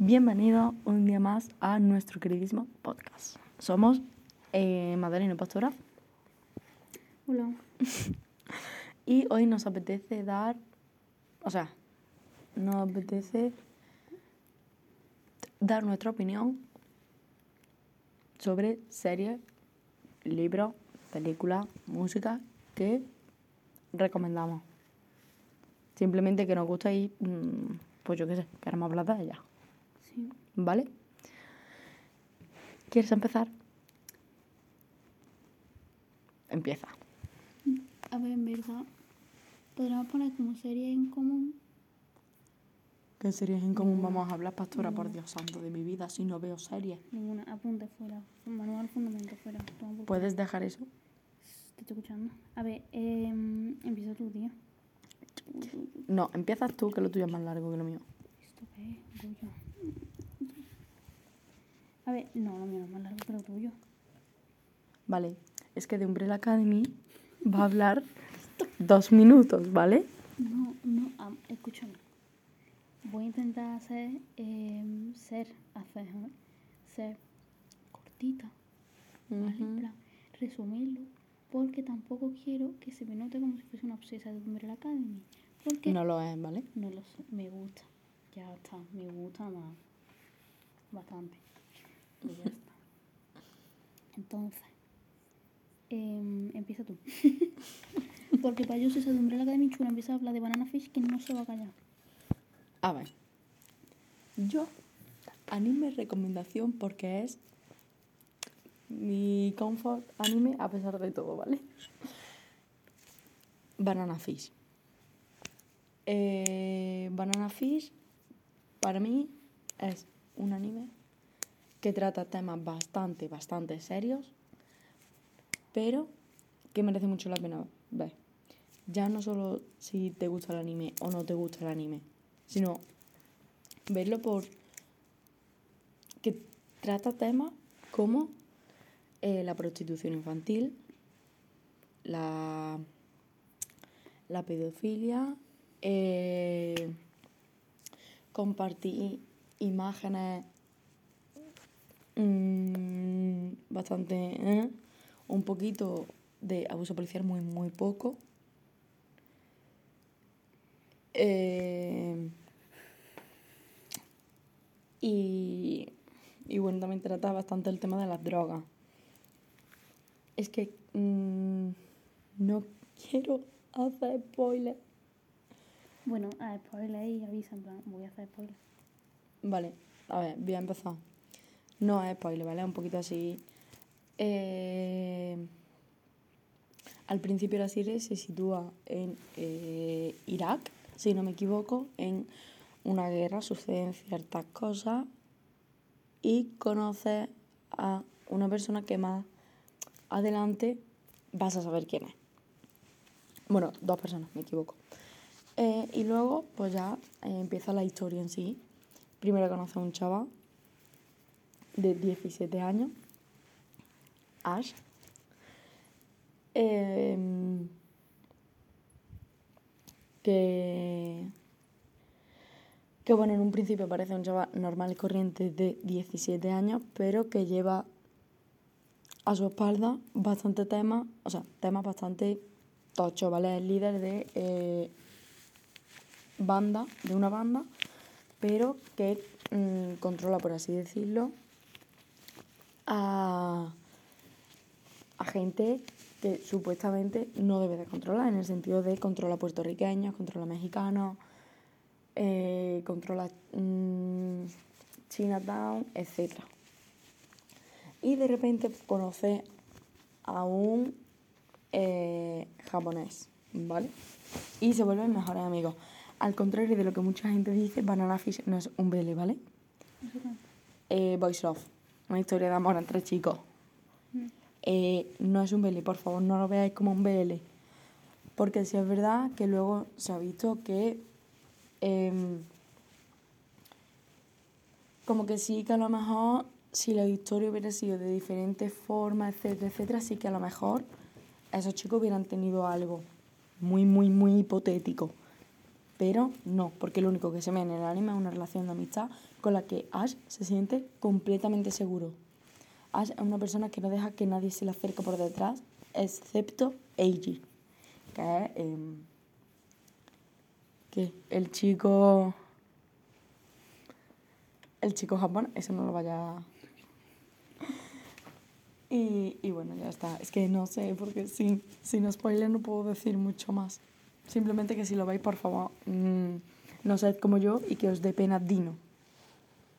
Bienvenido un día más a nuestro queridísimo podcast. Somos eh, Madalena Pastora Hola. y hoy nos apetece dar, o sea, nos apetece dar nuestra opinión sobre series, libros, películas, música que recomendamos. Simplemente que nos gusta y, mm, pues yo qué sé, queremos hablar de ella. ¿Vale? ¿Quieres empezar? Empieza. A ver, en verdad, podríamos poner como serie en común. ¿Qué series en común vamos a hablar, pastora? Por Dios santo de mi vida, si no veo series. Ninguna, apunte fuera. Manual fundamento fuera. Toma ¿Puedes dejar eso? Te estoy escuchando. A ver, eh, empieza tu día. No, empiezas tú, que lo tuyo es más largo que lo mío. ¿Esto qué es? A ver, no, lo mío no es más largo que lo tuyo. Vale, es que de Umbrella Academy va a hablar dos minutos, ¿vale? No, no, am- escúchame. Voy a intentar hacer, eh, ser, hacer, ser cortita. ¿vale? Plan, resumirlo, porque tampoco quiero que se me note como si fuese una obsesa de Umbrella Academy. Porque No lo es, ¿vale? no lo sé, me gusta. Ya está, me gusta más. Bastante. Y ya está. Entonces, em, empieza tú. porque para yo, si esa de Umbrella Academy chula empieza a hablar de Banana Fish, que no se va a callar. A ver. Yo, anime recomendación porque es mi comfort anime a pesar de todo, ¿vale? Banana Fish. Eh, Banana Fish, para mí, es un anime que trata temas bastante, bastante serios, pero que merece mucho la pena ver. Ya no solo si te gusta el anime o no te gusta el anime, sino verlo por que trata temas como eh, la prostitución infantil, la, la pedofilia, eh, compartir imágenes mm, bastante, eh, un poquito de abuso policial, muy, muy poco. Eh, y, y bueno, también trata bastante el tema de las drogas. Es que mm, no quiero hacer spoiler. Bueno, a spoiler y avisa, en plan, voy a hacer spoiler. Vale, a ver, voy a empezar. No es spoiler, ¿vale? Un poquito así. Eh, al principio la serie se sitúa en eh, Irak, si no me equivoco, en una guerra, suceden ciertas cosas y conoces a una persona que más adelante vas a saber quién es. Bueno, dos personas, me equivoco. Eh, y luego, pues ya eh, empieza la historia en sí. Primero conoce a un chaval de 17 años, Ash. Em, que, que bueno, en un principio parece un chaval normal y corriente de 17 años, pero que lleva a su espalda bastante temas, o sea, temas bastante tochos, ¿vale? Es líder de eh, banda, de una banda, pero que mm, controla, por así decirlo, a, a gente que supuestamente no debe de controlar, en el sentido de controla puertorriqueños, controla mexicanos, eh, controla mm, Chinatown, etc. Y de repente conoce a un eh, japonés, ¿vale? Y se vuelven mejores amigos. Al contrario de lo que mucha gente dice, Banana Fish no es un BL, ¿vale? Eh, Boys Love, una historia de amor entre chicos. Mm. Eh, no es un BL, por favor, no lo veáis como un BL. Porque si es verdad que luego se ha visto que em, como que sí que a lo mejor si la historia hubiera sido de diferentes formas, etcétera, etcétera, sí que a lo mejor esos chicos hubieran tenido algo muy, muy, muy hipotético. Pero no, porque lo único que se ve en el anime es una relación de amistad con la que Ash se siente completamente seguro. Ash es una persona que no deja que nadie se le acerque por detrás, excepto Eiji, que es que el chico el chico japonés, eso no lo vaya y, y bueno, ya está. Es que no sé, porque sin, sin spoiler no puedo decir mucho más. Simplemente que si lo veis, por favor, mmm, no sed como yo y que os dé pena Dino.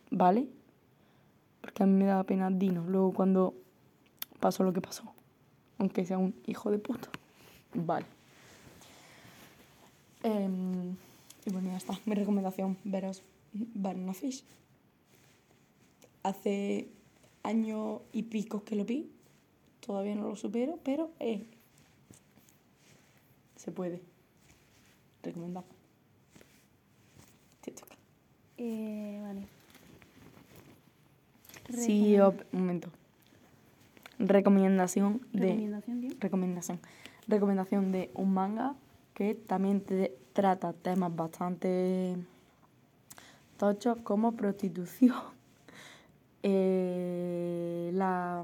¿Vale? Porque a mí me da pena Dino. Luego cuando pasó lo que pasó. Aunque sea un hijo de puta. Vale. Em, y bueno, ya está. Mi recomendación, veros Banana Fish. Hace año y pico que lo vi. Todavía no lo supero, pero eh, se puede. Recomendado. Te toca. Eh, vale. Sí, op- un momento. Recomendación de. Recomendación, tío. Recomendación. Recomendación de un manga que también te trata temas bastante tochos como prostitución, eh, la,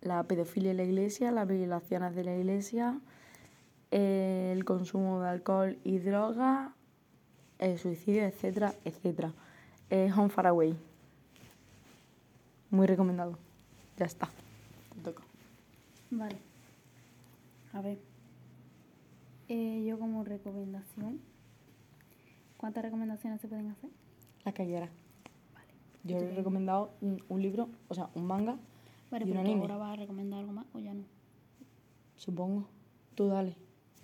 la pedofilia en la iglesia, las violaciones de la iglesia, el consumo de alcohol y droga, el suicidio, etcétera, etcétera. Eh, Home Far Away. Muy recomendado. Ya está. Te toca. Vale. A ver. Eh, yo como recomendación. ¿Cuántas recomendaciones se pueden hacer? La que quiera. Vale. Yo he recomendado un, un libro, o sea, un manga, Vale, ¿Y un pero anime? ahora vas a recomendar algo más o ya no. supongo. Tú dale.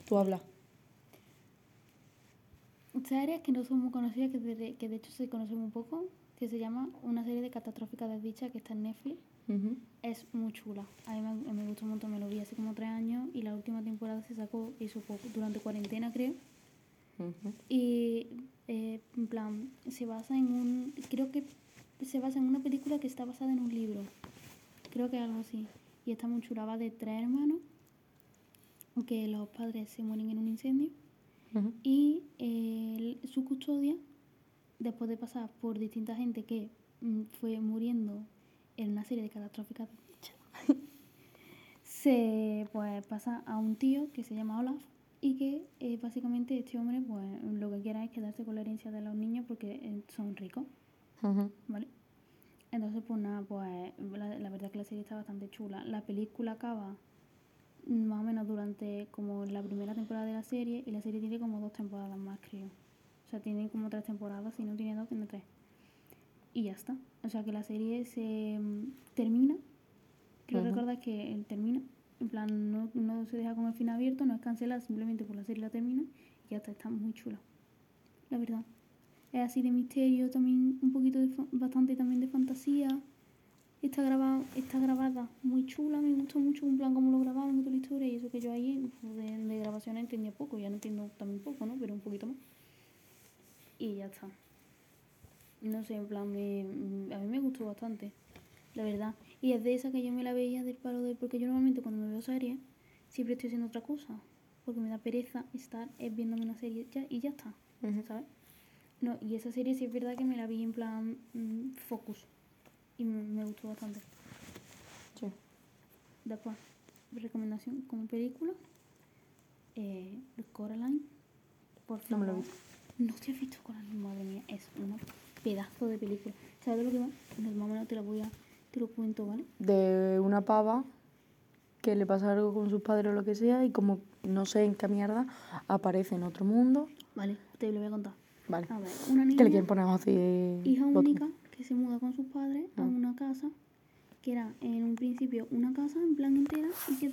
Tú habla. Series que no son muy conocidas, que de, que de hecho se conocen un poco, que se llama Una serie de catastróficas desdichas que está en Netflix. Es muy chula. A mí me, me gustó un montón, me lo vi hace como tres años y la última temporada se sacó eso poco, durante cuarentena creo. Y eh, en plan, se basa en un. Creo que se basa en una película que está basada en un libro. Creo que algo así. Y está muy chula. Va de tres hermanos que los padres se mueren en un incendio y eh, su custodia, después de pasar por distinta gente que mm, fue muriendo en una serie de catastróficas se pues pasa a un tío que se llama Olaf y que eh, básicamente este hombre pues lo que quiere es quedarse con la herencia de los niños porque eh, son ricos. ¿vale? Entonces pues nada, pues la, la verdad es que la serie está bastante chula. La película acaba más o menos durante como la primera temporada de la serie y la serie tiene como dos temporadas más creo. O sea, tiene como tres temporadas, si no tiene dos, tiene tres. Y ya está. O sea que la serie se mm, termina. Creo Ujú. recordar que él termina. En plan, no, no se deja con el fin abierto, no es cancelada, simplemente por la serie la termina y ya está, está muy chula. La verdad. Es así de misterio, también un poquito de, bastante también de fantasía. Está grabada, está grabada muy chula, me gustó mucho un plan como lo grabaron y toda la historia y eso que yo ahí de, de grabación entendía poco, ya no entiendo también poco, ¿no? Pero un poquito más. Y ya está. No sé, en plan, me, mm, a mí me gustó bastante, la verdad. Y es de esa que yo me la veía del palo de... Porque yo normalmente cuando me veo series, siempre estoy haciendo otra cosa. Porque me da pereza estar eh, viéndome una serie ya, y ya está. ¿sabes? No, y esa serie sí es verdad que me la vi en plan mm, focus. Y me, me gustó bastante. Sí. Después, recomendación como película. Eh, Coraline. Por No me lo favor. No te has visto Coraline, madre mía. Es un pedazo de película. ¿Sabes lo que va? No, más o menos te lo voy a... Te lo cuento, ¿vale? De una pava que le pasa algo con sus padres o lo que sea y como no sé en qué mierda aparece en otro mundo. Vale, te lo voy a contar. Vale. A ver, una niña... Que le quieren poner así. hija única que se muda con sus padres a Ah. una casa que era en un principio una casa en plan entera y que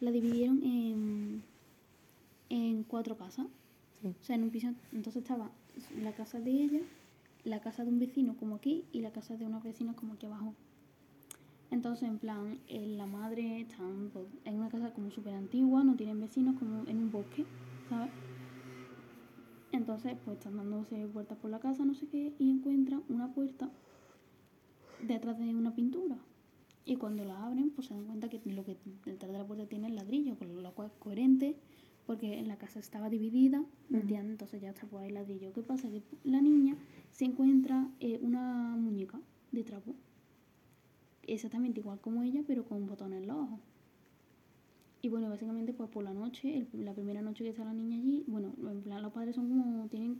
la dividieron en, en cuatro casas. Sí. O sea, en un piso, entonces estaba la casa de ella, la casa de un vecino como aquí y la casa de unos vecinos como aquí abajo. Entonces, en plan, eh, la madre está en en una casa como súper antigua, no tienen vecinos, como en un bosque, ¿sabes? Entonces, pues están dándose vueltas por la casa, no sé qué, y encuentran una puerta detrás de una pintura. Y cuando la abren, pues se dan cuenta que lo que detrás de la puerta tiene el ladrillo, con lo cual es coherente porque la casa estaba dividida. Entonces ya está pues ahí ladrillo. ¿Qué pasa? Que la niña se encuentra eh, una muñeca de trapo, exactamente igual como ella, pero con botones en los ojos. Y bueno, básicamente pues por la noche, la primera noche que está la niña allí, bueno, en plan los padres son como, tienen,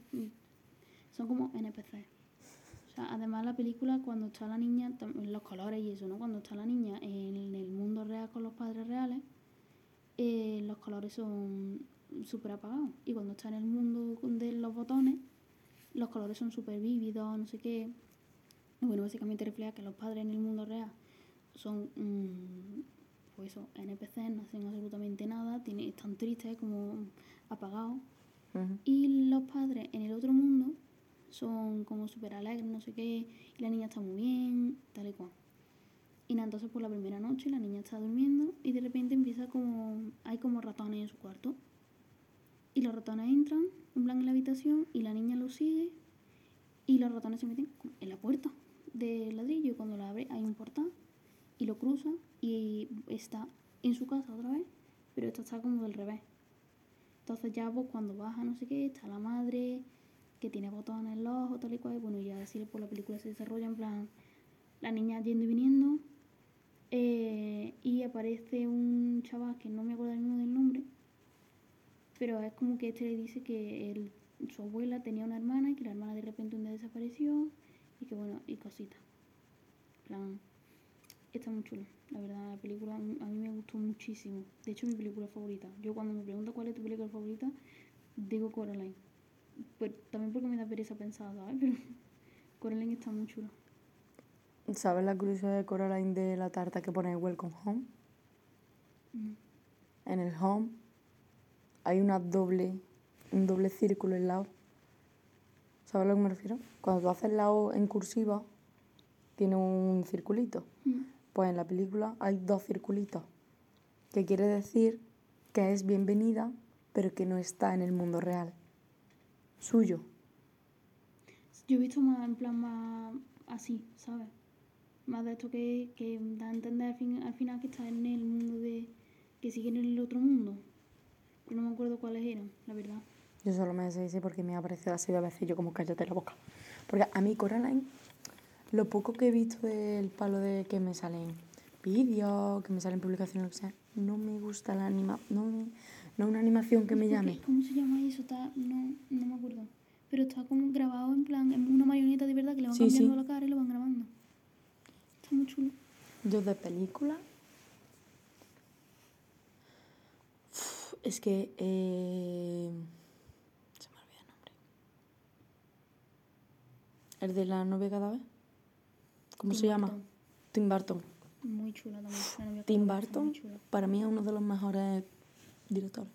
son como NPC. O sea, además la película cuando está la niña, los colores y eso, ¿no? Cuando está la niña en el mundo real con los padres reales, eh, los colores son súper apagados. Y cuando está en el mundo de los botones, los colores son súper vívidos, no sé qué. Bueno, básicamente refleja que los padres en el mundo real son, mm, pues eso, NPCs, no hacen absolutamente nada, tienen, están tristes, como apagados. Y los padres en el otro mundo son como súper alegres, no sé qué, y la niña está muy bien, tal y cual. Y nada, entonces por la primera noche la niña está durmiendo y de repente empieza como, hay como ratones en su cuarto. Y los ratones entran, en plan en la habitación, y la niña los sigue, y los ratones se meten en la puerta del ladrillo, y cuando la abre hay un portal, y lo cruza, y está en su casa otra vez, pero esta está como del revés. Entonces ya pues cuando baja no sé qué, está la madre que tiene botones en los ojos, tal y cual, y bueno, ya así por la película se desarrolla en plan la niña yendo y viniendo eh, y aparece un chaval que no me acuerdo mismo del nombre, pero es como que este le dice que él- su abuela tenía una hermana y que la hermana de repente un día desapareció y que bueno, y cositas. Plan, está muy chulo, la verdad, la película a mí me gustó muchísimo. De hecho, mi película favorita. Yo cuando me preguntan cuál es tu película favorita, digo Coraline. Pues, también porque me da pereza pensar, ¿sabes? Pero Coraline está muy chula. ¿Sabes la curiosidad de Coraline de la tarta que pone Welcome Home? No. En el home hay una doble, un doble círculo en la O. ¿Sabes a lo que me refiero? Cuando tú haces la O en cursiva, tiene un circulito. Mm. Pues en la película hay dos circulitos, que quiere decir que es bienvenida, pero que no está en el mundo real. Suyo. Yo he visto más, en plan, más así, ¿sabes? Más de esto que, que da a entender al, fin- al final que está en el mundo de... que sigue en el otro mundo. Pero no me acuerdo cuáles eran, la verdad. Yo solo me sé ese porque me ha aparecido así de veces yo como cállate la boca. Porque a mí Coraline, lo poco que he visto del palo de que me salen vídeos, que me salen publicaciones, lo que sea, no me gusta la anima, no, no una animación que me llame. ¿Cómo se llama eso? Está, no, no me acuerdo. Pero está como grabado en plan, en una marioneta de verdad que le van Sí, cambiando sí. la cara y lo van grabando. Está muy chulo. Yo de película. Uf, Es que. eh, se me olvida el nombre. ¿El de la novia cada vez? ¿Cómo Tim se llama? Burton. Tim Burton. Muy chula también. Tim Burton, chula. para mí es uno de los mejores directores.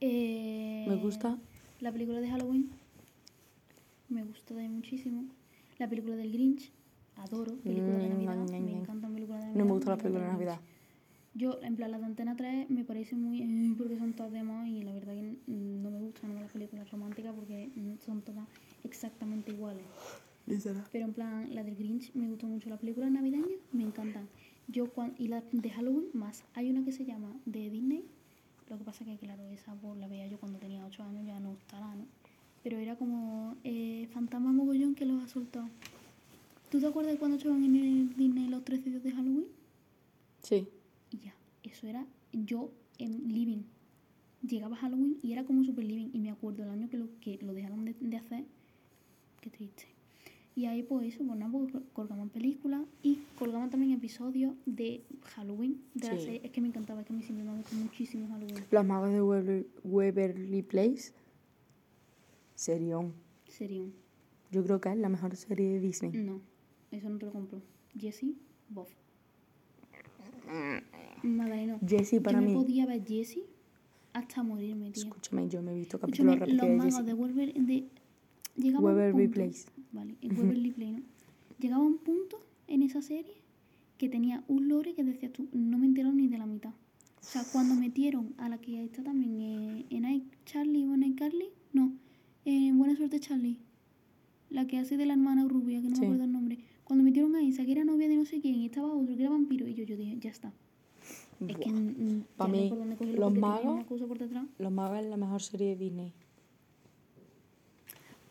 Eh, Me gusta. La película de Halloween. Me gusta también muchísimo. La película del Grinch. Adoro. Película de Mm, Navidad. Me encantan películas de Navidad. No me gustan las películas de Navidad. Yo, en plan, las de Antena 3 me parece muy... porque son todas de moda y la verdad que no me gustan las películas románticas porque son todas exactamente iguales. Pero en plan, la del Grinch me gustó mucho. Las películas navideñas me encantan. Yo cuan- y las de Halloween más. Hay una que se llama de Disney. Lo que pasa que, claro, esa pues, la veía yo cuando tenía 8 años, ya no estará, ¿no? Pero era como eh, Fantasma Mogollón que los ha soltado. ¿Tú te acuerdas de cuando estaban en el Disney los 13 días de Halloween? Sí. Y ya, eso era yo en living. Llegaba Halloween y era como super living. Y me acuerdo el año que lo, que lo dejaron de, de hacer. Qué triste. Y ahí pues eso, nada, pues, colgamos películas y colgamos también episodios de Halloween. De la serie. Es que me encantaba, es que a mí siempre me gustado muchísimo Halloween. Los magos de Waverly Place. Serión. Serio. Yo creo que es la mejor serie de Disney. No, eso no te lo compro. Jessie, Bob. Madaleno. Jessie para yo mí. me podía ver Jessie hasta morirme, tío. Escúchame, yo me he visto capítulos los repetidos de magos de Wolver de llegaba Waverly punto- Place. Vale, en Waverly Place, ¿no? Llegaba un punto en esa serie que tenía un lore que decías tú, no me entero ni de la mitad. O sea, cuando metieron a la que está también eh, en I, Charlie o en iCarly, no, en Buena Suerte Charlie, la que hace de la hermana rubia, que no Sí. me acuerdo el nombre. Cuando metieron a esa, que era novia de no sé quién, y estaba otro que era vampiro, y yo, yo dije, ya está. Es que Buah. Pa' ya no hay mí, cogerlo Los Magos- una cosa por detrás. Los magos es la mejor serie de Disney.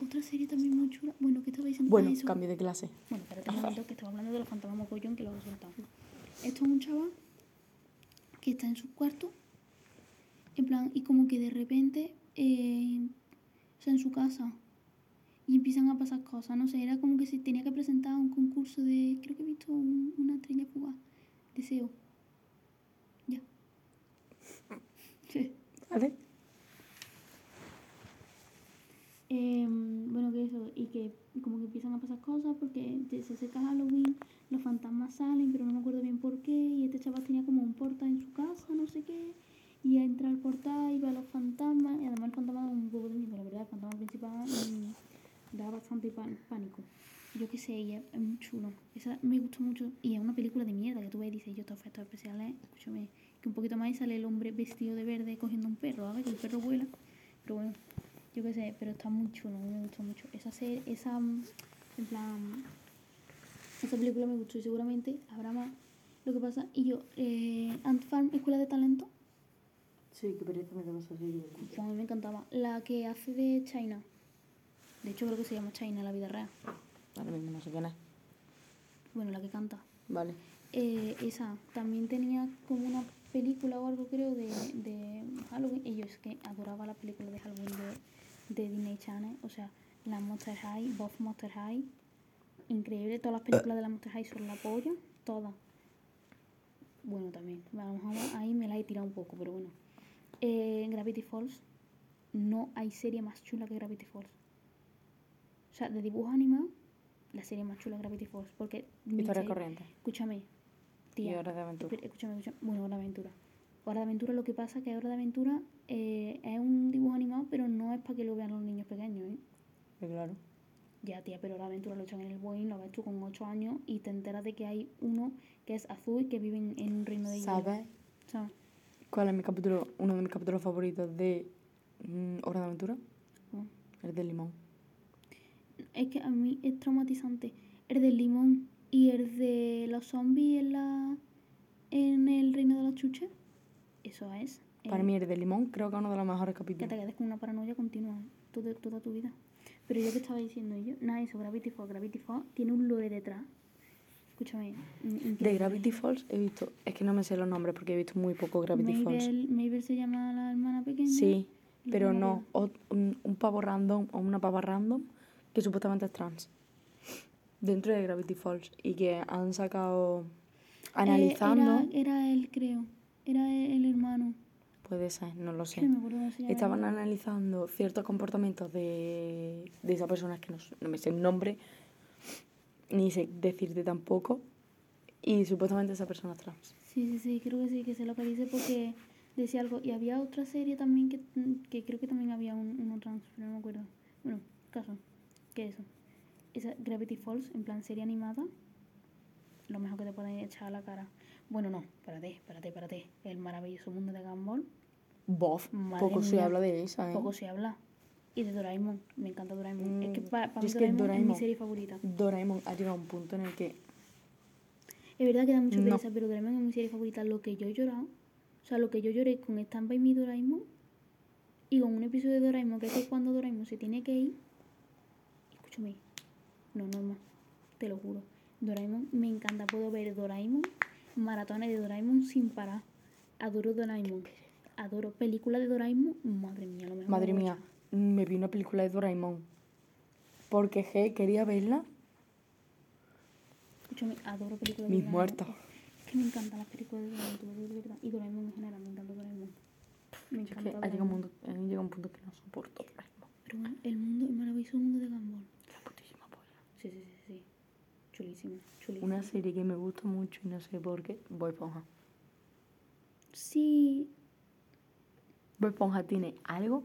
Otra serie también muy chula. Bueno, ¿qué estaba diciendo? Bueno, Ah, eso. cambio de clase. Bueno, espérate un momento que estaba hablando de los fantasmas mogollón que lo he soltado. Esto es un chaval que está en su cuarto, en plan, y como que de repente, eh, o sea, en su casa, y empiezan a pasar cosas, no sé, era como que se tenía que presentar a un concurso de, creo que he visto un- una estrella fugaz, deseo. Ya. Sí. ¿Vale? Em, bueno, que eso, y que como que empiezan a pasar cosas porque se acerca Halloween, los fantasmas salen, pero no me acuerdo bien por qué, y este chaval tenía como un portal en su casa, no sé qué, y entra al portal y ve a los fantasmas, y además el fantasma da un poco de miedo, la verdad, el fantasma principal mm, da bastante pán- pánico. Yo qué sé, y es, muy chulo. Esa me gustó mucho, y es una película de mierda que tú ves y dices, yo estos efectos especiales, escúchame, que un poquito más y sale el hombre vestido de verde cogiendo un perro, ¿sabes? Que el perro vuela, pero bueno yo qué sé, pero está muy chulo, me gustó mucho. Esa serie, esa, mm, en plan, esa película me gustó y seguramente habrá más. Lo que pasa, y yo, eh, Ant Farm, Escuela de Talento, Sí, que pereza me pues a mí me encantaba. La que hace de China, de hecho creo que se llama China la vida real. Ahora mismo no sé quién es. Bueno, la que canta. Vale. Eh, esa también tenía como una película o algo creo de, de Halloween y yo es que adoraba la película de Halloween de, de Disney Channel o sea la Monster High, Bob Monster High increíble, todas las películas de la Monster High son la polla, todas bueno también, a lo mejor ahí me la he tirado un poco pero bueno Eh, Gravity Falls no hay serie más chula que Gravity Falls o sea, de dibujo animado la serie más chula es Gravity Falls porque Historia corriente. Escúchame, Y tía. hora de aventura. Escúchame, escúchame. Bueno, de Aventura. Aventura lo que pasa es que Hora de Aventura eh, es un dibujo animado, pero no es para que lo vean los niños pequeños, ¿eh? Claro. Ya, tía, pero Hora de Aventura lo echan en el Boeing, lo ves tú con 8 años y te enteras de que hay uno que es azul y que vive en, en un reino de hielo. ¿Sabes ¿Sabes? cuál es mi capítulo, uno de mis capítulos favoritos de mm, Hora de Aventura? El del limón. Es que a mí es traumatizante. El del limón y el de los zombies en, la, en el reino de los chuches. Eso es. Para mí el del limón creo que es uno de los mejores que te capítulos. quedes con una paranoia continua toda, toda tu vida. Pero yo que estaba diciendo yo, nada, eso, Gravity Falls. Gravity Falls tiene un lore detrás. Escúchame. De. Gravity Falls he visto, es que no me sé los nombres porque he visto muy poco Gravity Falls. Mabel, se llama la hermana pequeña. Sí, pero no, o- un, un pavo random o una pava random que supuestamente es trans. Dentro de Gravity Falls y que han sacado Eh, analizando, era, era él, creo. Era el, el hermano. puede ser, no lo sé. no me se. Estaban analizando ciertos comportamientos de, de esa persona que no, no me sé el nombre, ni sé decirte tampoco, y supuestamente esa persona es trans. Sí, sí, sí, creo que sí, que sé lo que dice porque decía algo. Y había otra serie también que, que creo que también había un, uno trans, pero no me acuerdo. Bueno, caso, que eso. Esa Gravity Falls, en plan serie animada, lo mejor que te pueden echar a la cara. Bueno, no, espérate, espérate, espérate. El maravilloso mundo de Gumball, Bof, Madre poco se mía, habla de esa, ¿eh? poco se habla. Y de Doraemon, me encanta Doraemon. es que Mm, para mí es que Doraemon, es mi Doraemon- serie favorita. Doraemon ha llegado a un punto en el que Es verdad que da mucho No. pereza, pero Doraemon es mi serie favorita. Lo que yo he llorado, o sea, lo que yo lloré con Stand By Me Doraemon y con un episodio de Doraemon, que es cuando Doraemon se tiene que ir, escúchame, no, no más, te lo juro. Doraemon, me encanta, puedo ver Doraemon, maratones de Doraemon sin parar. Adoro Doraemon, adoro películas de Doraemon, madre mía, lo mejor. Madre mía, me vi una película de Doraemon. Porque G quería verla. Escúchame, adoro películas de Mis Doraemon. muertos. Es que me encantan las películas de Doraemon, de verdad. Y Doraemon en general, me encanta Doraemon. Me Es encanta que ha llegado, un punto, ha llegado un punto que no soporto Doraemon. Pero bueno, el mundo, el maravilloso mundo de Gumball. La putísima polla. Sí, sí, sí, sí. Chulísimo, chulísimo. Una serie que me gusta mucho y no sé por qué, Bob Esponja. Sí, Bob Esponja tiene algo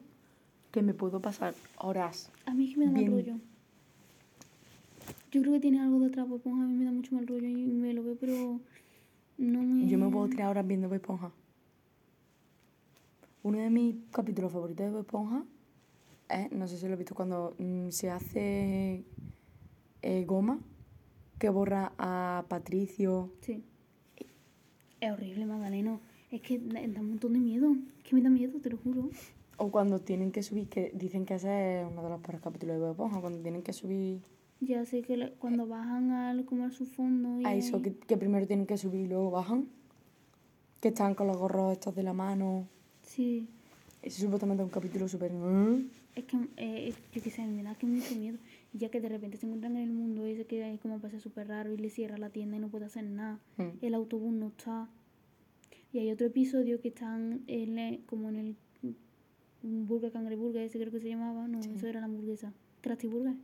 que me puedo pasar horas. a mí es que me da mal rollo. Yo creo que tiene algo detrás, porque a mí me da mucho mal rollo y me lo veo, pero no me... Yo me puedo tirar horas viendo Bob Esponja. Uno de mis capítulos favoritos de Bob Esponja es, no sé si lo he visto, cuando mm, se hace eh, goma, que borra a Patricio. Sí. Es horrible, Magdaleno. Es que da, un montón de miedo. Es que me da miedo, te lo juro. O cuando tienen que subir, que dicen que ese es uno de los peores capítulos de Bob Esponja, cuando tienen que subir Ya sé que la- cuando bajan al, como a su fondo y a eso, ahí- que, que primero tienen que subir y luego bajan. Que están con los gorros estos de la mano. Sí. Ese supuestamente es un capítulo súper... ¿eh? Es que, eh, yo qué sé, me da que mucho miedo. Ya que de repente se encuentran en el mundo ese que hay como pasa súper raro y le cierra la tienda y no puede hacer nada. Mm. El autobús no está. Y hay otro episodio que están en el- como en el Burger Cangreburger, ese creo que se llamaba. No, eso era la hamburguesa. ¿Krusty Burger?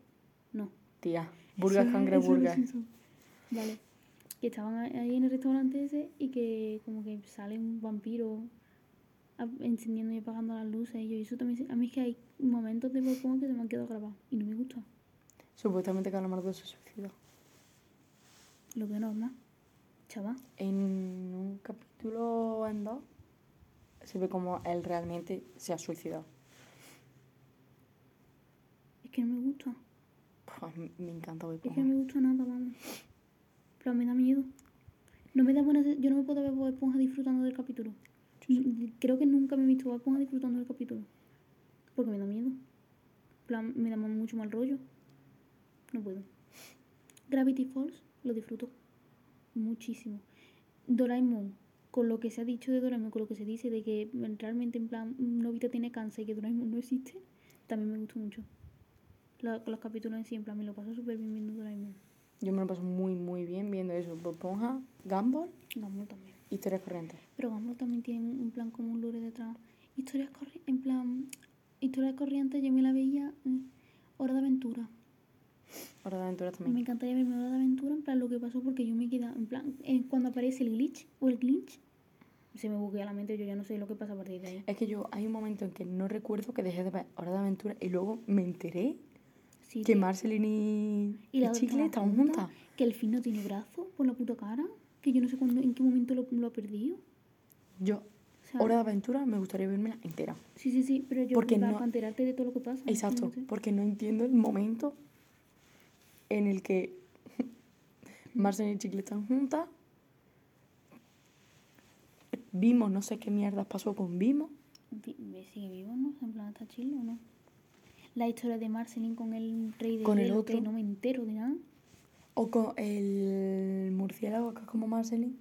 No. Tía, Burger Eso- Cangre eso era Burger. Simpson. Vale. Que estaban ahí ahí en el restaurante ese y que como que sale un vampiro encendiendo y apagando las luces y yo, y eso también a mí es que hay momentos de Esponja que se me han quedado grabados y no me gusta Supuestamente Calamardo se suicida. lo veo normal chaval. En un capítulo en dos se ve como él realmente se ha suicidado. es que no me gusta. Puf, me- encanta Bob es que Esponja. no me gusta nada vamos. Pero me da miedo. No me da buena yo no me puedo ver Bob Esponja disfrutando del capítulo. Creo que nunca me he visto Bob Esponja disfrutando del capítulo. Porque me da miedo. Plan, me da mucho mal rollo no puedo. Gravity Falls lo disfruto muchísimo. Doraemon con lo que se ha dicho de Doraemon con lo que se dice de que realmente en plan Novita tiene cáncer y que Doraemon no existe también me gustó mucho. La- los capítulos en sí en plan me lo paso súper bien viendo Doraemon. Yo me lo paso muy, muy bien viendo eso. Bob Esponja, Gumball, Gumball también. historias corrientes. pero Gumball también tiene un plan como un lore detrás. Historias corrientes en plan historias corrientes yo me la veía Hora de Aventura Hora de aventuras Me también. encantaría verme Hora de Aventura, en plan lo que pasó, porque yo me queda, en plan, eh, cuando aparece el glitch o el glitch, se me buguea la mente, yo ya no sé lo que pasa a partir de ahí. Es que yo hay un momento en que no recuerdo que dejé de ver Hora de Aventura y luego me enteré Sí, que. Marceline y, y y la Chicle estaban juntas. Que el fin no tiene brazo por la puta cara, que yo no sé cuándo, en qué momento lo, lo ha perdido. Yo, Hora de Aventura, me gustaría vermela entera. Sí, sí, sí, pero yo Porque no- para enterarte de todo lo que pasa. Exacto, no sé. porque no entiendo el momento en el que Marceline y Chicle están juntas. Vimos, no sé qué mierdas pasó con Vimo. ¿Sigue vivo, no? En plan, ¿está chill o no? La historia de Marceline con el rey de Con el hielo, que otro. no me entero de nada. O con el murciélago que es como Marceline.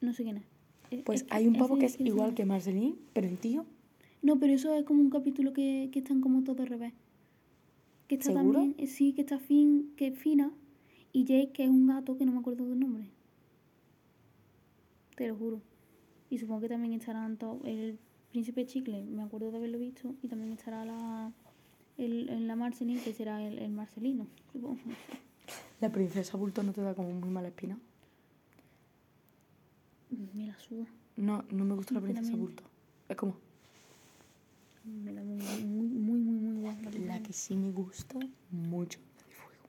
No sé quién es. Es- Pues es que hay un pavo que es igual que Marceline, pero en tío. No, pero eso es como un capítulo que, que están como todos al revés. Que está ¿Seguro? también, eh, sí, que está fin, que es Fina, y Jake, que es un gato que no me acuerdo del nombre. Te lo juro. Y supongo que también estarán todos, el príncipe Chicle, me acuerdo de haberlo visto, y también estará la, el, en la Marceline, que será el, el Marcelino, supongo. La princesa bulto no te da como muy mala espina. Me la suda. No, no me gusta la princesa bulto. Es como Me da muy, muy, muy, muy, muy guay. la que sí me gusta mucho de fuego.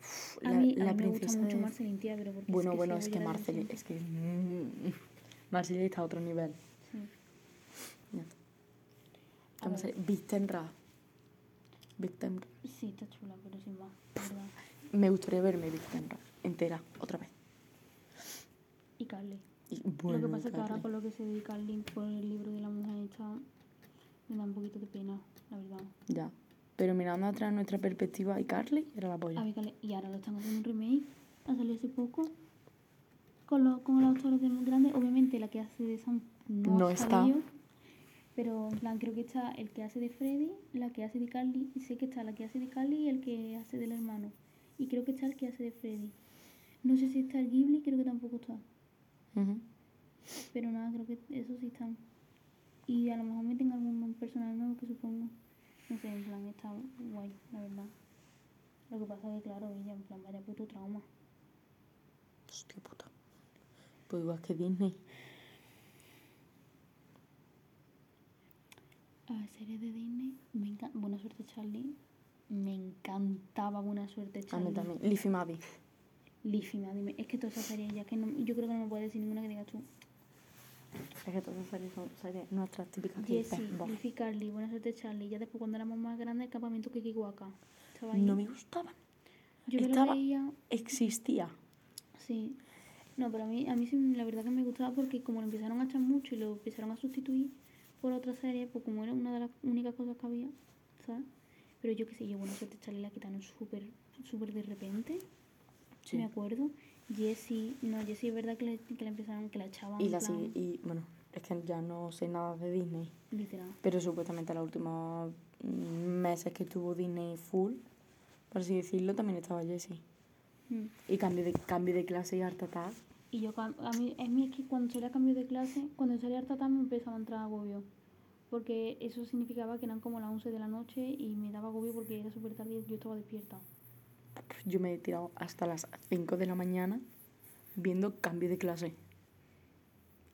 Uf, A la- mí, la a mí me gusta princesa mucho de- Marceline, tía, pero porque Bueno, es que bueno, es que Marceline, versión. es que mm, Marceline está a otro nivel. Sí. A Vamos a ver. Victenra. Victenra. Sí, está chula, pero sin más. Me gustaría verme Victenra entera, otra vez. Y Carly. Bueno, lo que pasa es que ahora con lo que se dedica al link por el libro de la mujer esta, me da un poquito de pena, la verdad. Ya. Pero mirando atrás nuestra perspectiva, y Carly era la polla. A ver, Carly- y ahora lo están haciendo un remake, ha salido hace poco, con, los con los actores de más grandes. Obviamente la que hace de Sam no, está. pero en plan creo que está el que hace de Freddy, la que hace de Carly, y sé que está la que hace de Carly y el que hace del hermano. Y creo que está el que hace de Freddy. No sé si está el Ghibli, creo que tampoco está. Pero nada, creo que esos sí están. Y a lo mejor meten algún personal nuevo que supongo. No sé, en plan está guay, la verdad. Lo que pasa es que, claro, ella, en plan, vaya puto trauma. Hostia puta. Pues igual que Disney. A ver, series de Disney. Me encanta. Buena suerte, Charlie. Me encantaba Buena suerte, A Charlie. mí también. Liffy Maddie. Me- dime. Es que todas esas series ya que no, yo creo que no me puedes decir ninguna que digas tú. Es que todas esas series son series nuestras típicas Jessie. Liffy, Carly, Buena suerte, Charlie. Ya después, cuando éramos más grandes, el campamento Kikiwaka. Estaba ahí. No me gustaban. Yo me lo estaba- veía. Existía. Sí. No, pero a mí, a mí sí, la verdad que me gustaba porque como lo empezaron a echar mucho y lo empezaron a sustituir por otra serie, pues como era una de las únicas cosas que había, ¿sabes? Pero yo qué sé, yo, bueno, eso te Charlie la quitaron súper, súper de repente, Sí. me acuerdo. Jessie, no, Jessie es verdad que le, que la empezaron, que la echaban, Y la plan, y bueno, es que ya no sé nada de Disney. literal. Pero supuestamente los últimos meses que tuvo Disney full, por así decirlo, también estaba Jessie. Mm. Y cambio de, cambio de clase y Art Attack. Y yo, a mí, a mí es que cuando salía cambio de clase, cuando salía harta me empezaba a entrar agobio. Porque eso significaba que eran como las 11 de la noche y me daba agobio porque era súper tarde y yo estaba despierta. Yo me he tirado hasta las 5 de la mañana viendo cambio de clase.